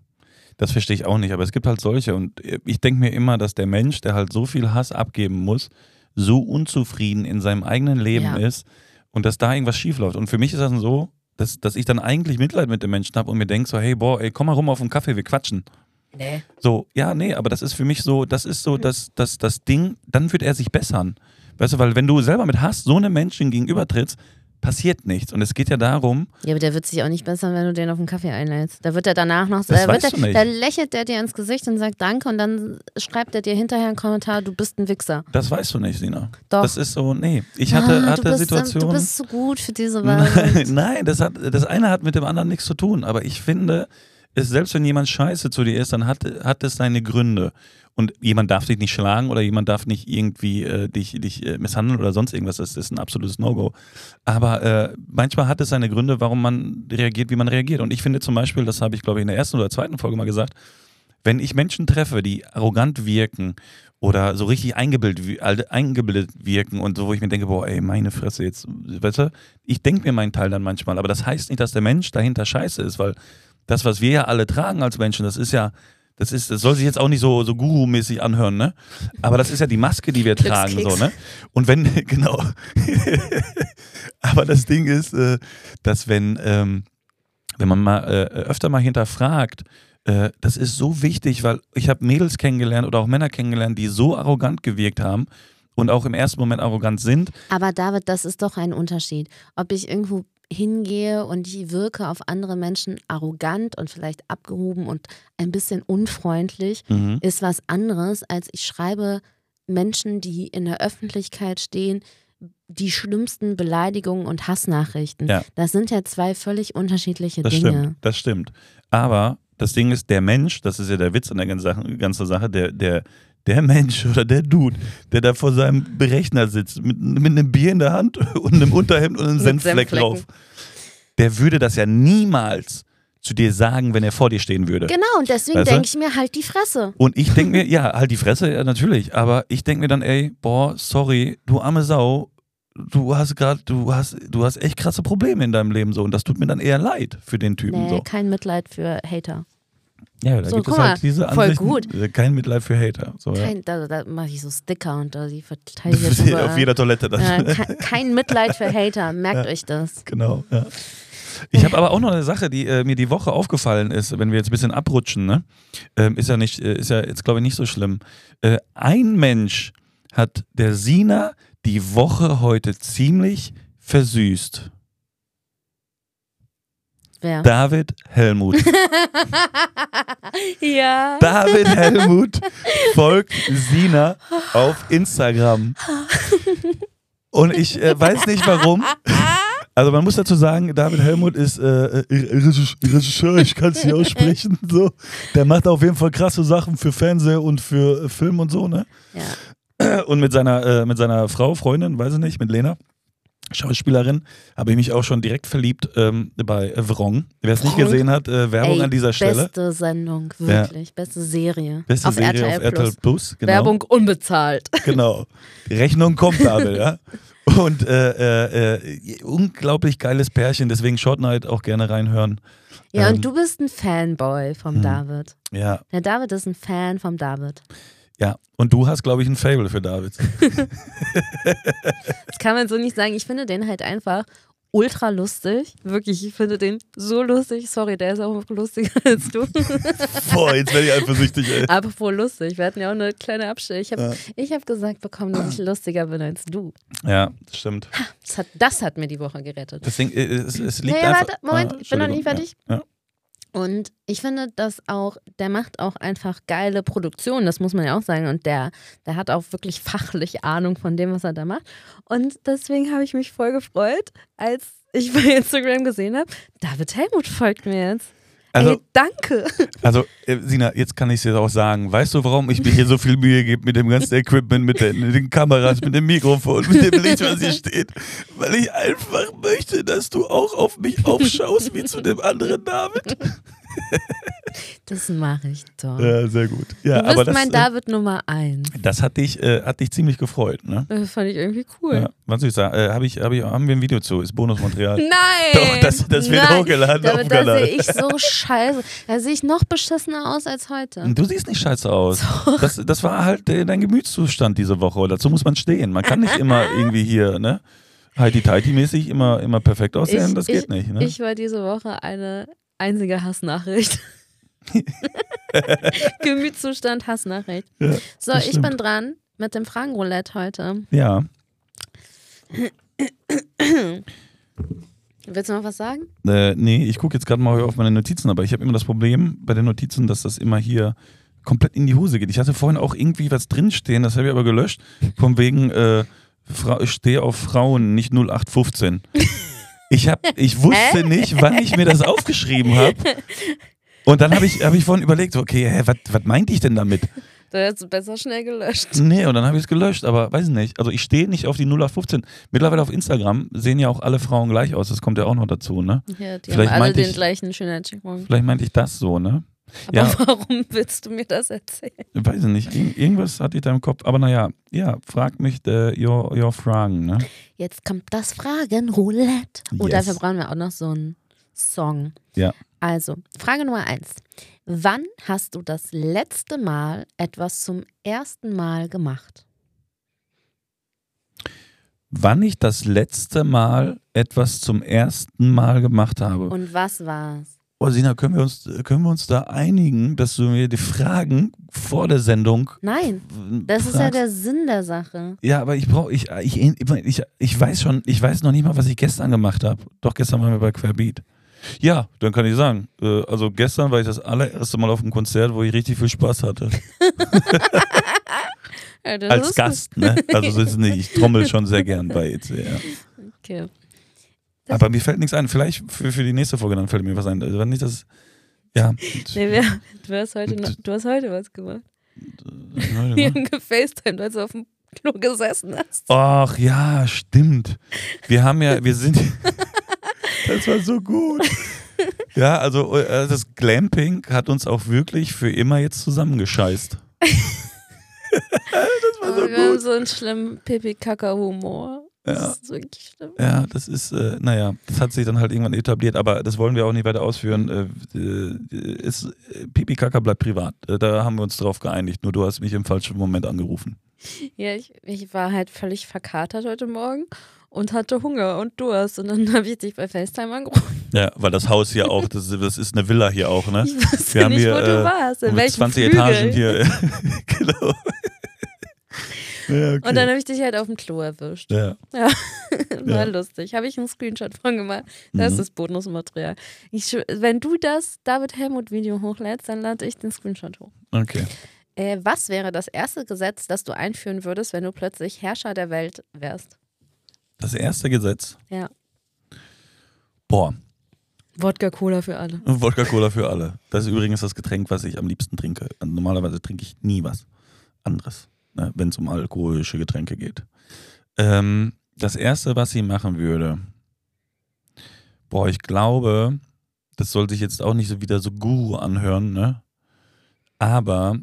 Das verstehe ich auch nicht, aber es gibt halt solche und ich denke mir immer, dass der Mensch, der halt so viel Hass abgeben muss, so unzufrieden in seinem eigenen Leben
Ja.
ist und dass da irgendwas schief läuft. Und für mich ist das dann so, dass, dass ich dann eigentlich Mitleid mit dem Menschen habe und mir denke so, hey, boah, ey, komm mal rum auf den Kaffee, wir quatschen.
Nee.
So, ja, nee, aber das ist für mich so, das ist so das, das, das Ding, dann wird er sich bessern. Weißt du, weil wenn du selber mit Hass so einem Menschen gegenübertrittst, passiert nichts. Und es geht ja darum,
Ja, aber der wird sich auch nicht bessern, wenn du den auf einen Kaffee einlädst. Da wird er danach noch,
Das weißt
er,
du nicht.
da lächelt er dir ins Gesicht und sagt Danke und dann schreibt er dir hinterher einen Kommentar, du bist ein Wichser.
das weißt du nicht, Sina.
Doch.
Das ist so, nee. Ich hatte,
ah,
hatte
du bist,
Situationen.
Du bist so gut für diese
Nein,
Welt.
nein das, hat, das eine hat mit dem anderen nichts zu tun. Aber ich finde, es, selbst wenn jemand scheiße zu dir ist, dann hat, hat es seine Gründe. Und jemand darf dich nicht schlagen oder jemand darf nicht irgendwie äh, dich, dich äh, misshandeln oder sonst irgendwas. Das ist ein absolutes No-Go. Aber äh, manchmal hat es seine Gründe, warum man reagiert, wie man reagiert. Und ich finde zum Beispiel, das habe ich glaube ich in der ersten oder zweiten Folge mal gesagt, wenn ich Menschen treffe, die arrogant wirken oder so richtig eingebildet, eingebildet wirken und so, wo ich mir denke, boah, ey, meine Fresse jetzt, weißt du, ich denke mir meinen Teil dann manchmal, aber das heißt nicht, dass der Mensch dahinter scheiße ist, weil das, was wir ja alle tragen als Menschen, das ist ja, das ist, das soll sich jetzt auch nicht so, so Guru-mäßig anhören, ne? Aber das ist ja die Maske, die wir tragen, so, ne? Und wenn, genau. aber das Ding ist, äh, dass wenn, ähm, wenn man mal äh, öfter mal hinterfragt, äh, das ist so wichtig, weil ich habe Mädels kennengelernt oder auch Männer kennengelernt, die so arrogant gewirkt haben und auch im ersten Moment arrogant sind.
Aber David, das ist doch ein Unterschied. Ob ich irgendwo hingehe und ich wirke auf andere Menschen arrogant und vielleicht abgehoben und ein bisschen unfreundlich,
Mhm.
ist was anderes, als ich schreibe Menschen, die in der Öffentlichkeit stehen, die schlimmsten Beleidigungen und Hassnachrichten.
Ja.
Das sind ja zwei völlig unterschiedliche
Das
Dinge.
stimmt, das stimmt. Aber das Ding ist, der Mensch, das ist ja der Witz an der ganzen Sache, ganzen Sache der, der, der Mensch oder der Dude, der da vor seinem Berechner sitzt, mit, mit einem Bier in der Hand und einem Unterhemd und einem Senffleck drauf, der würde das ja niemals zu dir sagen, wenn er vor dir stehen würde.
Genau, und deswegen denke ich mir halt die Fresse.
Und ich denke mir, ja, halt die Fresse, ja, natürlich. Aber ich denke mir dann, ey, boah, sorry, du arme Sau, du hast gerade, du hast, du hast echt krasse Probleme in deinem Leben so. Und das tut mir dann eher leid für den Typen
Nee,
so.
kein Mitleid für Hater.
Ja, da
So,
gibt es halt diese
voll gut.
äh, Kein Mitleid für Hater. So, ja.
Kein, da da mache ich so Sticker und da die verteile ich jetzt.
Auf jeder Toilette dann.
Ja, ke- kein Mitleid für Hater, merkt euch das.
Genau, ja. Ich habe aber auch noch eine Sache, die äh, mir die Woche aufgefallen ist, wenn wir jetzt ein bisschen abrutschen, ne? Ähm, ist ja nicht, äh, ist ja jetzt glaube ich nicht so schlimm. Äh, ein Mensch hat der Sina die Woche heute ziemlich versüßt.
Wer?
David Helmut.
ja.
David Helmut folgt Sina auf Instagram. Und ich äh, weiß nicht warum. Also man muss dazu sagen, David Helmut ist äh, äh, Regisseur, ich kann es nicht aussprechen. So. Der macht auf jeden Fall krasse Sachen für Fernseher und für äh, Film und so, ne?
Ja.
Und mit seiner, äh, mit seiner Frau, Freundin, weiß ich nicht, mit Lena, Schauspielerin, habe ich mich auch schon direkt verliebt ähm, bei Vrong. Wer es nicht gesehen hat, äh, Werbung
Ey,
an dieser Stelle.
Beste Sendung, wirklich. Beste Serie.
Beste
auf
Serie
RTL
auf RTL
Plus.
Genau.
Werbung unbezahlt.
Genau. Die Rechnung kommt, David, ja. Und äh, äh, äh, unglaublich geiles Pärchen, deswegen Short Night auch gerne reinhören.
Ja,
Ähm,
und du bist ein Fanboy vom
hm.
David.
Ja,
Der David ist ein Fan vom David.
Ja. Und du hast, glaube ich, ein Fable für David.
Das kann man so nicht sagen. Ich finde den halt einfach ultra lustig. Wirklich, ich finde den so lustig. Sorry, der ist auch lustiger als du.
Boah, jetzt werde ich eifersüchtig, ey.
Apropos lustig, wir hatten ja auch eine kleine Abstelle. Ich habe
Ja.
ich hab gesagt bekommen, dass ich lustiger bin als du.
Ja, das stimmt.
Das hat, das hat mir die Woche gerettet.
Deswegen, äh, es, es liegt
Ja, ja,
einfach...
warte, Moment,
Ah,
ich bin noch nicht
Entschuldigung, Ja.
Und ich finde, dass auch, der macht auch einfach geile Produktionen, das muss man ja auch sagen. Und der, der hat auch wirklich fachlich Ahnung von dem, was er da macht. Und deswegen habe ich mich voll gefreut, als ich bei Instagram gesehen habe, David Helmut folgt mir jetzt.
Also,
Ey, danke.
also äh, Sina, jetzt kann ich es dir auch sagen. Weißt du, warum ich mir hier so viel Mühe gebe mit dem ganzen Equipment, mit den, mit den Kameras, mit dem Mikrofon, mit dem Licht, was hier steht? Weil ich einfach möchte, dass du auch auf mich aufschaust, wie zu dem anderen David.
Das mache ich doch.
Ja, sehr gut. Ja,
du bist
aber das,
mein
äh,
David Nummer eins.
das hat dich, äh, hat dich ziemlich gefreut, ne?
Das fand ich irgendwie cool.
Ja, was soll ich sagen? Äh, hab ich, hab ich, haben wir ein Video zu? Ist Bonusmaterial.
Nein!
Doch, das- das wird
Nein.
hochgeladen
da,
auf dem
Da
Kanal.
sehe ich so scheiße. Da sehe ich noch beschissener aus als heute.
Du siehst nicht scheiße aus. Das, das war halt äh, dein Gemütszustand diese Woche. Dazu muss man stehen. Man kann nicht immer irgendwie hier, ne? Heidi-Tighty-mäßig immer, immer perfekt aussehen. das geht
ich,
nicht, ne?
Ich war diese Woche eine einzige Hassnachricht. Gemütszustand, Hassnachricht.
Ja,
So, ich
stimmt.
bin dran mit dem Fragenroulette heute.
ja.
Willst du noch was sagen?
Äh, nee, ich gucke jetzt gerade mal auf meine Notizen, aber ich habe immer das Problem bei den Notizen, dass das immer hier komplett in die Hose geht. Ich hatte vorhin auch irgendwie was drinstehen, das habe ich aber gelöscht. Von wegen, äh, ich stehe auf Frauen, nicht 0815. Ich, hab, ich wusste nicht, wann ich mir das aufgeschrieben habe. Und dann habe ich, hab ich vorhin überlegt, okay, hä, was meinte ich denn damit?
Du hättest es besser schnell gelöscht.
Nee, und dann habe ich es gelöscht, aber weiß ich nicht. Also ich stehe nicht auf die 0815. Mittlerweile auf Instagram sehen ja auch alle Frauen gleich aus. Das kommt ja auch noch dazu, ne?
Ja, die
Vielleicht
haben alle den
ich-
gleichen Schönheitscheckpunkt.
Vielleicht meinte ich das so, ne?
Aber
Ja.
warum willst du mir das erzählen?
Weiß ich nicht. Ir irgendwas hatte ich da im Kopf. Aber naja, ja, frag mich äh, your, your Fragen, ne?
Jetzt kommt das Fragenroulette. Oh,
Yes.
dafür brauchen wir auch noch so einen Song.
Ja.
Also, Frage Nummer eins. Wann hast du das letzte Mal etwas zum ersten Mal gemacht?
Wann ich das letzte Mal etwas zum ersten Mal gemacht habe.
Und was war's?
Oh, Sina, können wir, uns, können wir uns da einigen, dass du mir die Fragen vor der Sendung
Nein, das ist ja
fragst?
der Sinn der Sache.
Ja, aber ich brauche, ich, ich, ich, ich weiß schon, ich weiß noch nicht mal, was ich gestern gemacht habe. Doch, gestern waren wir bei Querbeat. Ja, dann kann ich sagen, äh, also gestern war ich das allererste Mal auf einem Konzert, wo ich richtig viel Spaß hatte.
Ja,
Als Gast, ne? Also so ist nicht. Ich trommel schon sehr gern bei EC, ja.
Okay.
Aber mir fällt nichts ein. Vielleicht für, für die nächste Folge, dann fällt mir was ein. Also wenn nicht das. Ja.
Nee, wir, du, hast heute noch, du hast heute was gemacht. Wir haben gefacetimed, als du auf dem Klo gesessen hast.
Ach ja, stimmt. Wir haben ja, wir sind. das war so gut. Ja, also äh, das Glamping hat uns auch wirklich für immer jetzt zusammengescheißt. das war so
Aber wir haben
gut.
so einen schlimmen Pipi-Kaka-Humor. Das
Ja.
ist wirklich schlimm.
Ja, das ist, äh, naja, das hat sich dann halt irgendwann etabliert, aber das wollen wir auch nicht weiter ausführen. Äh, äh, ist, äh, Pipi Kaka bleibt privat. Äh, da haben wir uns drauf geeinigt. Nur du hast mich im falschen Moment angerufen.
Ja, ich, ich war halt völlig verkatert heute Morgen und hatte Hunger und Durst. Und dann habe ich dich bei FaceTime angerufen.
Ja, weil das Haus hier auch, das, das ist eine Villa hier auch, ne?
Ich wusste
Wir haben
nicht,
hier,
wo
äh,
du warst. In welchem
20
Flügel.
Etagen hier. genau. Ja, okay.
Und dann habe ich dich halt auf dem Klo erwischt.
ja.
War
Ja.
lustig. Habe ich einen Screenshot von gemacht. Das
Mhm.
ist Bonusmaterial. Ich, wenn du das David Helmut Video hochlädst, dann lade ich den Screenshot hoch.
Okay.
Äh, was wäre das erste Gesetz, das du einführen würdest, wenn du plötzlich Herrscher der Welt wärst?
Das erste Gesetz.
Ja.
Boah,
Wodka Cola für alle.
Wodka Cola für alle. Das ist übrigens das Getränk, was ich am liebsten trinke. Normalerweise trinke ich nie was anderes, ne, wenn es um alkoholische Getränke geht. Ähm, das erste, was ich machen würde, boah, ich glaube, das soll sich jetzt auch nicht so wieder so Guru anhören, ne? Aber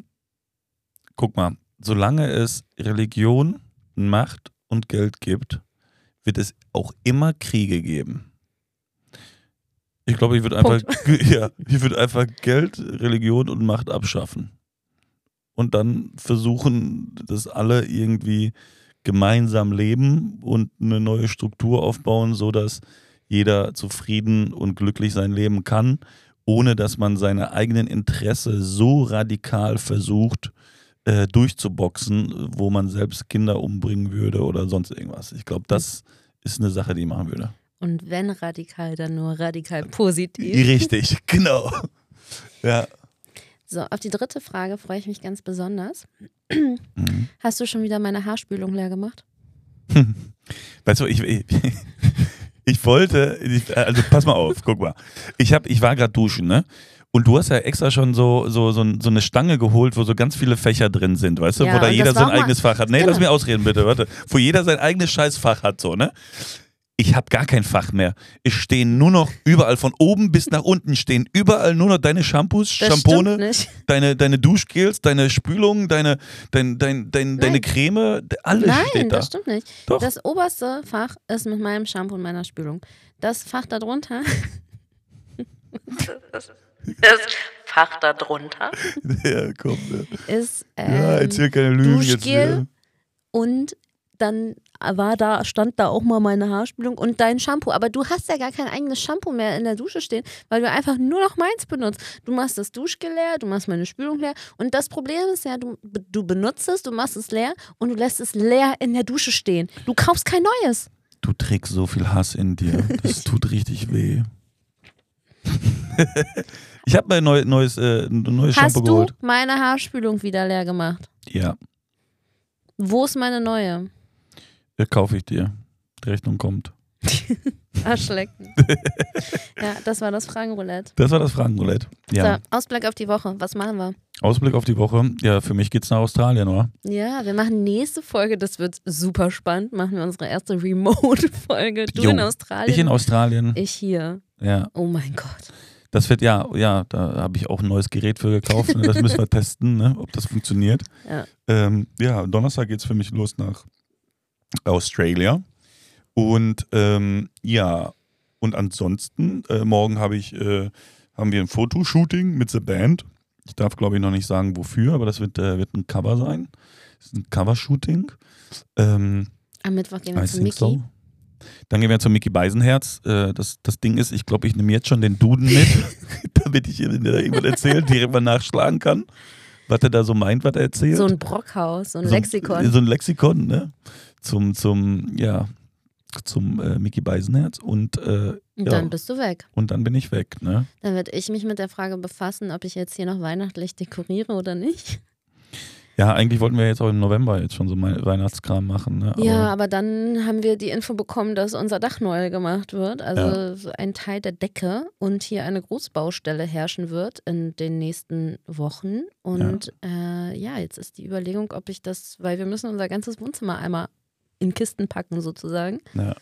guck mal, solange es Religion, Macht und Geld gibt, wird es auch immer Kriege geben. Ich glaube, ich würde einfach, ja, ich würde einfach Geld, Religion und Macht abschaffen. Und dann versuchen, dass alle irgendwie gemeinsam leben und eine neue Struktur aufbauen, sodass jeder zufrieden und glücklich sein Leben kann, ohne dass man seine eigenen Interesse so radikal versucht äh, durchzuboxen, wo man selbst Kinder umbringen würde oder sonst irgendwas. Ich glaube, das ist eine Sache, die ich machen würde.
Und wenn radikal, dann nur radikal positiv.
Richtig, genau. Ja.
So, auf die dritte Frage freue ich mich ganz besonders.
Mhm.
Hast du schon wieder meine Haarspülung leer gemacht?
Weißt du, ich, ich, ich wollte, ich, also pass mal auf, guck mal. Ich, hab, ich war gerade duschen, ne? Und du hast ja extra schon so, so, so, so eine Stange geholt, wo so ganz viele Fächer drin sind, weißt du?
Ja,
wo da jeder sein eigenes Fach hat. Nee,
Genau.
lass mir ausreden, bitte, warte. Wo jeder sein eigenes Scheißfach hat, so, ne? Ich habe gar kein Fach mehr. Es stehen nur noch überall von oben bis nach unten stehen überall nur noch deine Shampoos,
nicht.
deine, deine Duschgels, deine Spülungen, deine, dein, dein, dein, deine
Nein.
Creme, alles
Nein,
steht da.
das stimmt nicht.
Doch.
Das oberste Fach ist mit meinem Shampoo und meiner Spülung. Das Fach darunter. das Fach darunter
ja, komm. Ne.
ist
ja,
ähm,
erzähl keine Lügen jetzt.
Duschgel.
wieder.
und dann war da, stand da auch mal meine Haarspülung und dein Shampoo. Aber du hast ja gar kein eigenes Shampoo mehr in der Dusche stehen, weil du einfach nur noch meins benutzt. Du machst das Duschgel leer, du machst meine Spülung leer. Und das Problem ist ja, du, du benutzt es, du machst es leer und du lässt es leer in der Dusche stehen. Du kaufst kein neues.
Du trägst so viel Hass in dir. Das tut richtig weh. ich habe mir ein neu, neues, äh, neues
Hast
Shampoo
du
geholt.
meine Haarspülung wieder leer gemacht?
Ja,
Wo ist meine neue?
Äh, kaufe ich dir. Die Rechnung kommt.
Arschlecken. ja, das war das Fragenroulette.
Das war das Fragenroulette. Ja.
So, Ausblick auf die Woche. Was machen wir?
Ausblick auf die Woche. Ja, für mich geht's nach Australien, oder?
Ja, wir machen nächste Folge, das wird super spannend, machen wir unsere erste Remote-Folge. Du
Jo,
in Australien,
Ich in Australien.
ich hier.
Ja.
Oh mein Gott.
Das wird ja, ja, da habe ich auch ein neues Gerät für gekauft. Ne? Das müssen wir testen, ne? ob das funktioniert.
Ja.
Ähm, ja, Donnerstag geht's für mich los nach Australia. Und ähm, ja, und ansonsten, äh, morgen habe ich, äh, haben wir ein Fotoshooting mit The Band. Ich darf, glaube ich, noch nicht sagen, wofür, aber das wird, äh, wird ein Cover sein. Das ist ein Covershooting. Ähm,
Am Mittwoch gehen wir
I
zu Mickey.
so. Dann gehen wir zu Mickey Beisenherz. Äh, das, das Ding ist, ich glaube, ich nehme jetzt schon den Duden mit, damit ich der da irgendwas erzählt, direkt mal nachschlagen kann, was er da so meint, was er erzählt.
So ein Brockhaus, so ein
So
Lexikon.
So ein Lexikon, ne? Zum, zum, ja, zum äh, Mickey Beisenherz und, äh,
Und
ja.
dann bist du weg.
und dann bin ich weg, ne?
Dann werde ich mich mit der Frage befassen, ob ich jetzt hier noch weihnachtlich dekoriere oder nicht.
Ja, eigentlich wollten wir jetzt auch im November jetzt schon so mein Weihnachtskram machen, ne? Aber,
ja, aber dann haben wir die Info bekommen, dass unser Dach neu gemacht wird. Also so ein Teil der Decke und hier eine Großbaustelle herrschen wird in den nächsten Wochen. Und ja, äh, ja jetzt ist die Überlegung, ob ich das, weil wir müssen unser ganzes Wohnzimmer einmal in Kisten packen sozusagen,
ja,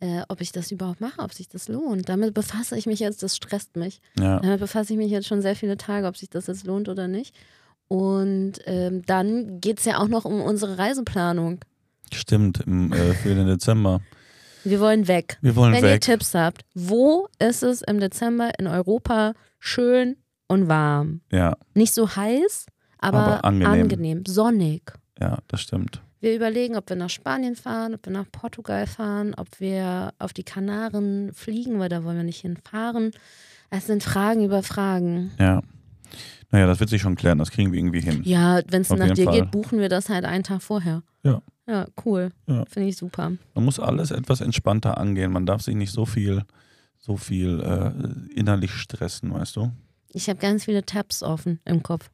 äh, ob ich das überhaupt mache, ob sich das lohnt. Damit befasse ich mich jetzt, das stresst mich.
ja,
Damit befasse ich mich jetzt schon sehr viele Tage, ob sich das jetzt lohnt oder nicht. Und ähm, dann geht es ja auch noch um unsere Reiseplanung.
stimmt, im, äh, für den Dezember.
Wir wollen weg.
Wir wollen
Wenn ihr
weg.
Tipps habt, wo ist es im Dezember in Europa schön und warm?
Ja,
Nicht so heiß, aber,
Aber angenehm.
angenehm, sonnig.
ja, das stimmt.
Wir überlegen, ob wir nach Spanien fahren, ob wir nach Portugal fahren, ob wir auf die Kanaren fliegen, weil da wollen wir nicht hinfahren. Es sind Fragen über Fragen.
Ja. Naja, das wird sich schon klären, das kriegen wir irgendwie hin.
Ja, wenn es nach dir
Fall.
geht, buchen wir das halt einen Tag vorher.
Ja.
Ja, cool.
Ja.
Finde ich super.
Man muss alles etwas entspannter angehen. Man darf sich nicht so viel, so viel äh, innerlich stressen, weißt du?
Ich habe ganz viele Tabs offen im Kopf.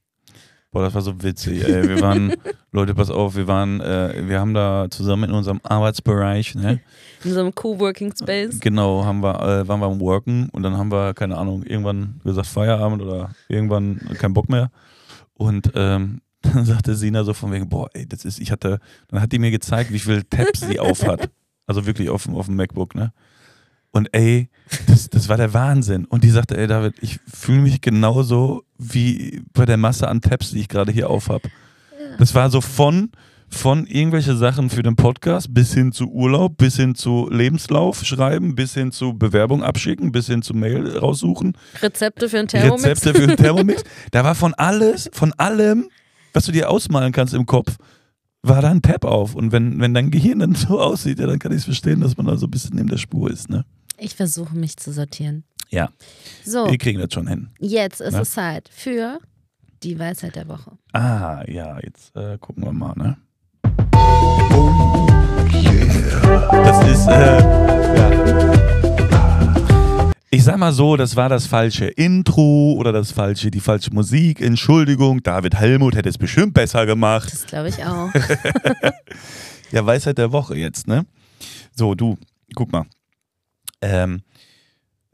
Boah, das war so witzig. Ey. Wir waren, Leute, pass auf, wir waren, äh, wir haben da zusammen in unserem Arbeitsbereich, ne?
In einem Coworking Space.
Genau, haben wir, äh, waren wir am Worken und dann haben wir, keine Ahnung, irgendwann gesagt Feierabend oder irgendwann keinen Bock mehr. Und ähm, dann sagte Sina so von wegen, boah, ey, das ist, ich hatte, dann hat die mir gezeigt, wie viel Tabs sie auf hat. Also wirklich auf, dem- auf dem MacBook, ne? Und ey, das, das war der Wahnsinn. Und die sagte, ey David, ich fühle mich genauso wie bei der Masse an Tabs, die ich gerade hier auf habe. Das war so von, von irgendwelche Sachen für den Podcast bis hin zu Urlaub, bis hin zu Lebenslauf schreiben, bis hin zu Bewerbung abschicken, bis hin zu Mail raussuchen,
Rezepte für einen Thermomix.
Rezepte für einen Thermomix. Da war von alles, von allem, was du dir ausmalen kannst im Kopf, war da ein Tab auf. Und wenn, wenn dein Gehirn dann so aussieht, ja, dann kann ich es verstehen, dass man da so ein bisschen neben der Spur ist. Ne?
Ich versuche mich zu sortieren.
Ja,
So,
wir kriegen das schon hin.
jetzt ist
Ja.
es Zeit für die Weisheit der Woche.
Ah, ja, jetzt äh, gucken wir mal, ne? Das ist, äh, ja. Ich sag mal so, das war das falsche Intro oder das falsche, die falsche Musik. Entschuldigung, David Helmut hätte es bestimmt besser gemacht.
Das glaube ich auch.
Ja, Weisheit der Woche jetzt, ne? So, du, guck mal. Ähm,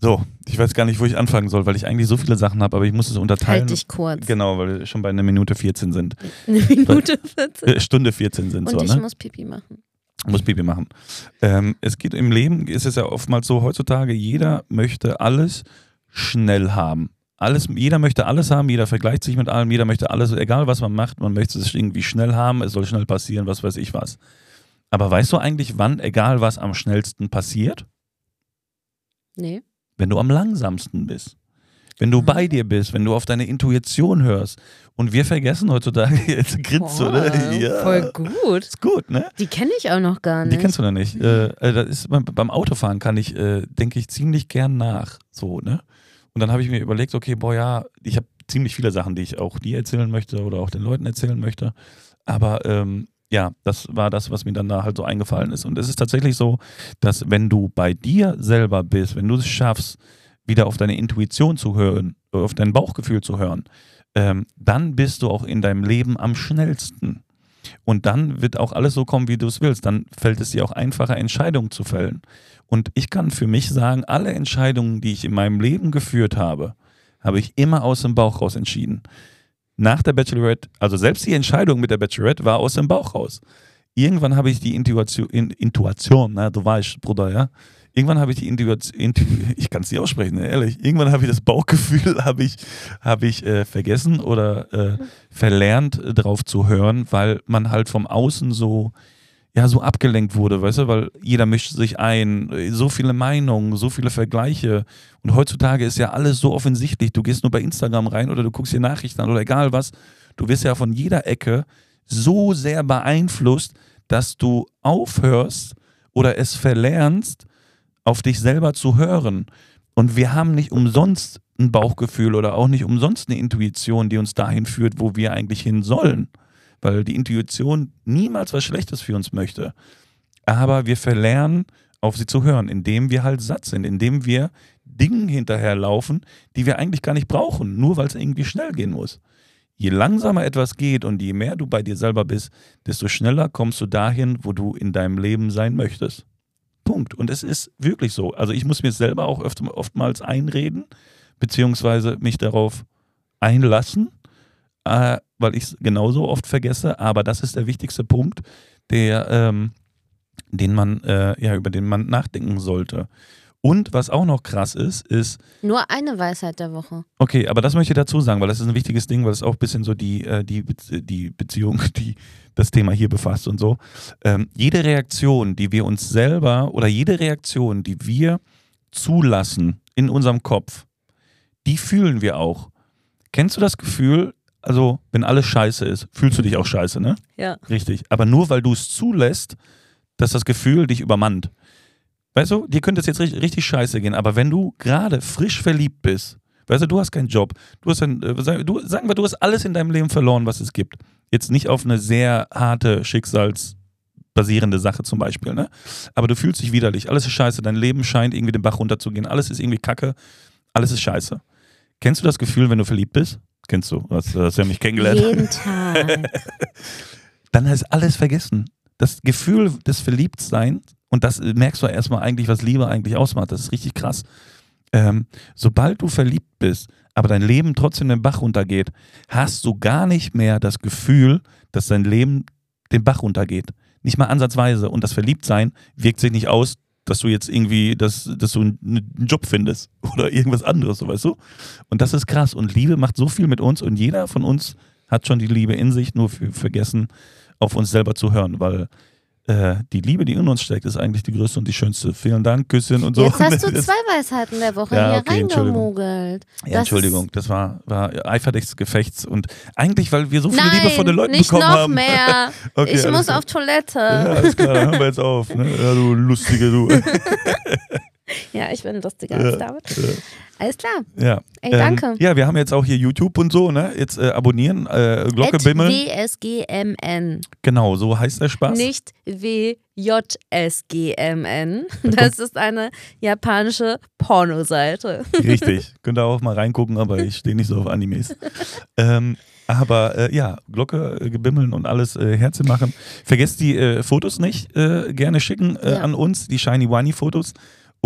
So, ich weiß gar nicht, wo ich anfangen soll, weil ich eigentlich so viele Sachen habe, aber ich muss es unterteilen.
Halt dich kurz.
Genau, weil wir schon bei einer Minute 14 sind.
Eine Minute 14.
Äh, Stunde 14 sind
Und
so,
ich
ne?
muss Pipi machen.
Muss Pipi machen. Ähm, es geht im Leben, ist es ja oftmals so, heutzutage, jeder möchte alles schnell haben. Alles, jeder möchte alles haben, jeder vergleicht sich mit allem, jeder möchte alles, egal was man macht, man möchte es irgendwie schnell haben, es soll schnell passieren, was weiß ich was. Aber weißt du eigentlich, wann, egal was, am schnellsten passiert?
Nee.
Wenn du am langsamsten bist. Wenn du bei
Ah.
dir bist, wenn du auf deine Intuition hörst. Und wir vergessen heutzutage, jetzt grinst du, ne? Ja.
Voll gut.
Ist gut, ne?
Die kenne ich auch noch gar nicht.
Die kennst du noch nicht. Äh, äh, das ist beim, beim Autofahren kann ich, äh, denke ich, ziemlich gern nach. So, ne? Und dann habe ich mir überlegt, okay, boah, ja, ich habe ziemlich viele Sachen, die ich auch dir erzählen möchte oder auch den Leuten erzählen möchte. Aber ähm, ja, das war das, was mir dann da halt so eingefallen ist. Und es ist tatsächlich so, dass wenn du bei dir selber bist, wenn du es schaffst, wieder auf deine Intuition zu hören, auf dein Bauchgefühl zu hören, ähm, dann bist du auch in deinem Leben am schnellsten. Und dann wird auch alles so kommen, wie du es willst. Dann fällt es dir auch einfacher, Entscheidungen zu fällen. Und ich kann für mich sagen, alle Entscheidungen, die ich in meinem Leben geführt habe, habe ich immer aus dem Bauch raus entschieden. Nach der Bachelorette, also selbst die Entscheidung mit der Bachelorette war aus dem Bauch raus. Irgendwann habe ich die Intuition, in, Intuition, na, du weißt, Bruder, ja. Irgendwann habe ich die Intuition, Intu, ich kann es nicht aussprechen, ne, ehrlich. Irgendwann habe ich das Bauchgefühl, habe ich, habe ich äh, vergessen oder äh, verlernt, äh, drauf zu hören, weil man halt vom Außen so, ja, so abgelenkt wurde, weißt du, weil jeder mischt sich ein, so viele Meinungen, so viele Vergleiche. Und heutzutage ist ja alles so offensichtlich. Du gehst nur bei Instagram rein oder du guckst dir Nachrichten an oder egal was. Du wirst ja von jeder Ecke so sehr beeinflusst, dass du aufhörst oder es verlernst, auf dich selber zu hören. Und wir haben nicht umsonst ein Bauchgefühl oder auch nicht umsonst eine Intuition, die uns dahin führt, wo wir eigentlich hin sollen. Weil die Intuition niemals was Schlechtes für uns möchte. Aber wir verlernen, auf sie zu hören, indem wir halt satt sind, indem wir Dingen hinterherlaufen, die wir eigentlich gar nicht brauchen, nur weil es irgendwie schnell gehen muss. Je langsamer etwas geht und je mehr du bei dir selber bist, desto schneller kommst du dahin, wo du in deinem Leben sein möchtest. Punkt. Und es ist wirklich so. Also ich muss mir selber auch öfter, oftmals einreden, beziehungsweise mich darauf einlassen, äh, weil ich es genauso oft vergesse. Aber das ist der wichtigste Punkt, der, ähm, den man, äh, ja, über den man nachdenken sollte. Und was auch noch krass ist, ist,
Nur eine Weisheit der Woche.
Okay, aber das möchte ich dazu sagen, weil das ist ein wichtiges Ding, weil es auch ein bisschen so die, äh, die, die Beziehung, die das Thema hier befasst und so. Ähm, jede Reaktion, die wir uns selber oder jede Reaktion, die wir zulassen in unserem Kopf, die fühlen wir auch. Kennst du das Gefühl, also wenn alles scheiße ist, fühlst du dich auch scheiße, ne?
Ja.
Richtig. Aber nur weil du es zulässt, dass das Gefühl dich übermannt. Weißt du, dir könnte es jetzt richtig, richtig scheiße gehen, aber wenn du gerade frisch verliebt bist, weißt du, du hast keinen Job, du hast ein, äh, sag- du, sagen wir, du hast alles in deinem Leben verloren, was es gibt. Jetzt nicht auf eine sehr harte, schicksalsbasierende Sache zum Beispiel, ne? Aber du fühlst dich widerlich, alles ist scheiße, dein Leben scheint irgendwie den Bach runterzugehen, alles ist irgendwie kacke, alles ist scheiße. Kennst du das Gefühl, wenn du verliebt bist? Kennst du, hast, du hast ja mich kennengelernt
Jeden Tag.
dann ist alles vergessen. Das Gefühl des Verliebtseins, und das merkst du erstmal eigentlich, was Liebe eigentlich ausmacht, das ist richtig krass. Ähm, sobald du verliebt bist, aber dein Leben trotzdem den Bach runtergeht, hast du gar nicht mehr das Gefühl, dass dein Leben den Bach runtergeht. Nicht mal ansatzweise. Und das Verliebtsein wirkt sich nicht aus, dass du jetzt irgendwie, dass, dass du einen Job findest oder irgendwas anderes, so weißt du? Und das ist krass. Und Liebe macht so viel mit uns und jeder von uns hat schon die Liebe in sich, nur vergessen, auf uns selber zu hören, weil äh, die Liebe, die in uns steckt, ist eigentlich die größte und die schönste. Vielen Dank, Küsschen und so.
Jetzt hast du zwei Weisheiten der Woche
Ja,
hier
okay, Entschuldigung.
reingemogelt.
ja, Entschuldigung, das war, war Eifersucht des Gefechts und eigentlich, weil wir so viel
Nein,
Liebe von den Leuten
nicht
bekommen
noch
haben.
mehr.
Okay,
ich muss
klar.
auf Toilette.
Ja,
Ja,
alles klar, dann hören wir jetzt auf. Ne? Ja, du lustige, du.
ich bin lustiger als David. Alles klar.
Ja.
Ey, danke.
Ähm, ja, wir haben jetzt auch hier YouTube und so, ne? Jetzt äh, abonnieren, äh, Glocke bimmeln.
WSGMN.
Genau, so heißt der Spaß.
Nicht WJSGMN. Das ist eine japanische Pornoseite.
Richtig. Könnt ihr auch mal reingucken, aber ich stehe nicht so auf Animes. ähm, aber äh, ja, Glocke äh, gebimmeln und alles äh, Herzen machen. Vergesst die äh, Fotos nicht, äh, gerne schicken äh,
Ja.
an uns, die Shiny Wani Fotos.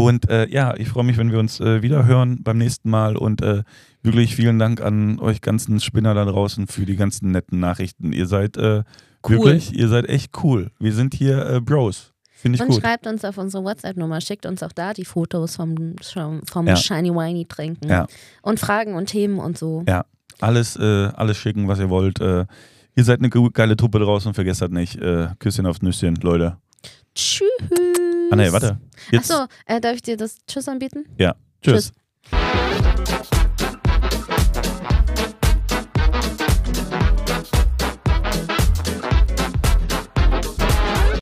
Und äh, ja, ich freue mich, wenn wir uns äh, wieder hören beim nächsten Mal. Und äh, wirklich vielen Dank an euch ganzen Spinner da draußen für die ganzen netten Nachrichten. Ihr seid äh,
Cool.
wirklich, ihr seid echt cool. Wir sind hier äh, Bros. Finde ich
Und
gut.
schreibt uns auf unsere WhatsApp-Nummer, schickt uns auch da die Fotos vom, vom
Ja.
Shiny Winey trinken.
Ja.
Und Fragen und Themen und so.
Ja. Alles, äh, alles schicken, was ihr wollt. Ihr seid eine ge- geile Truppe draußen. Vergesst das nicht. Äh, Küsschen aufs Nüsschen, Leute.
Tschüss.
Ah, nee, warte.
Achso, äh, darf ich dir das Tschüss anbieten?
Ja. Tschüss.
Tschüss.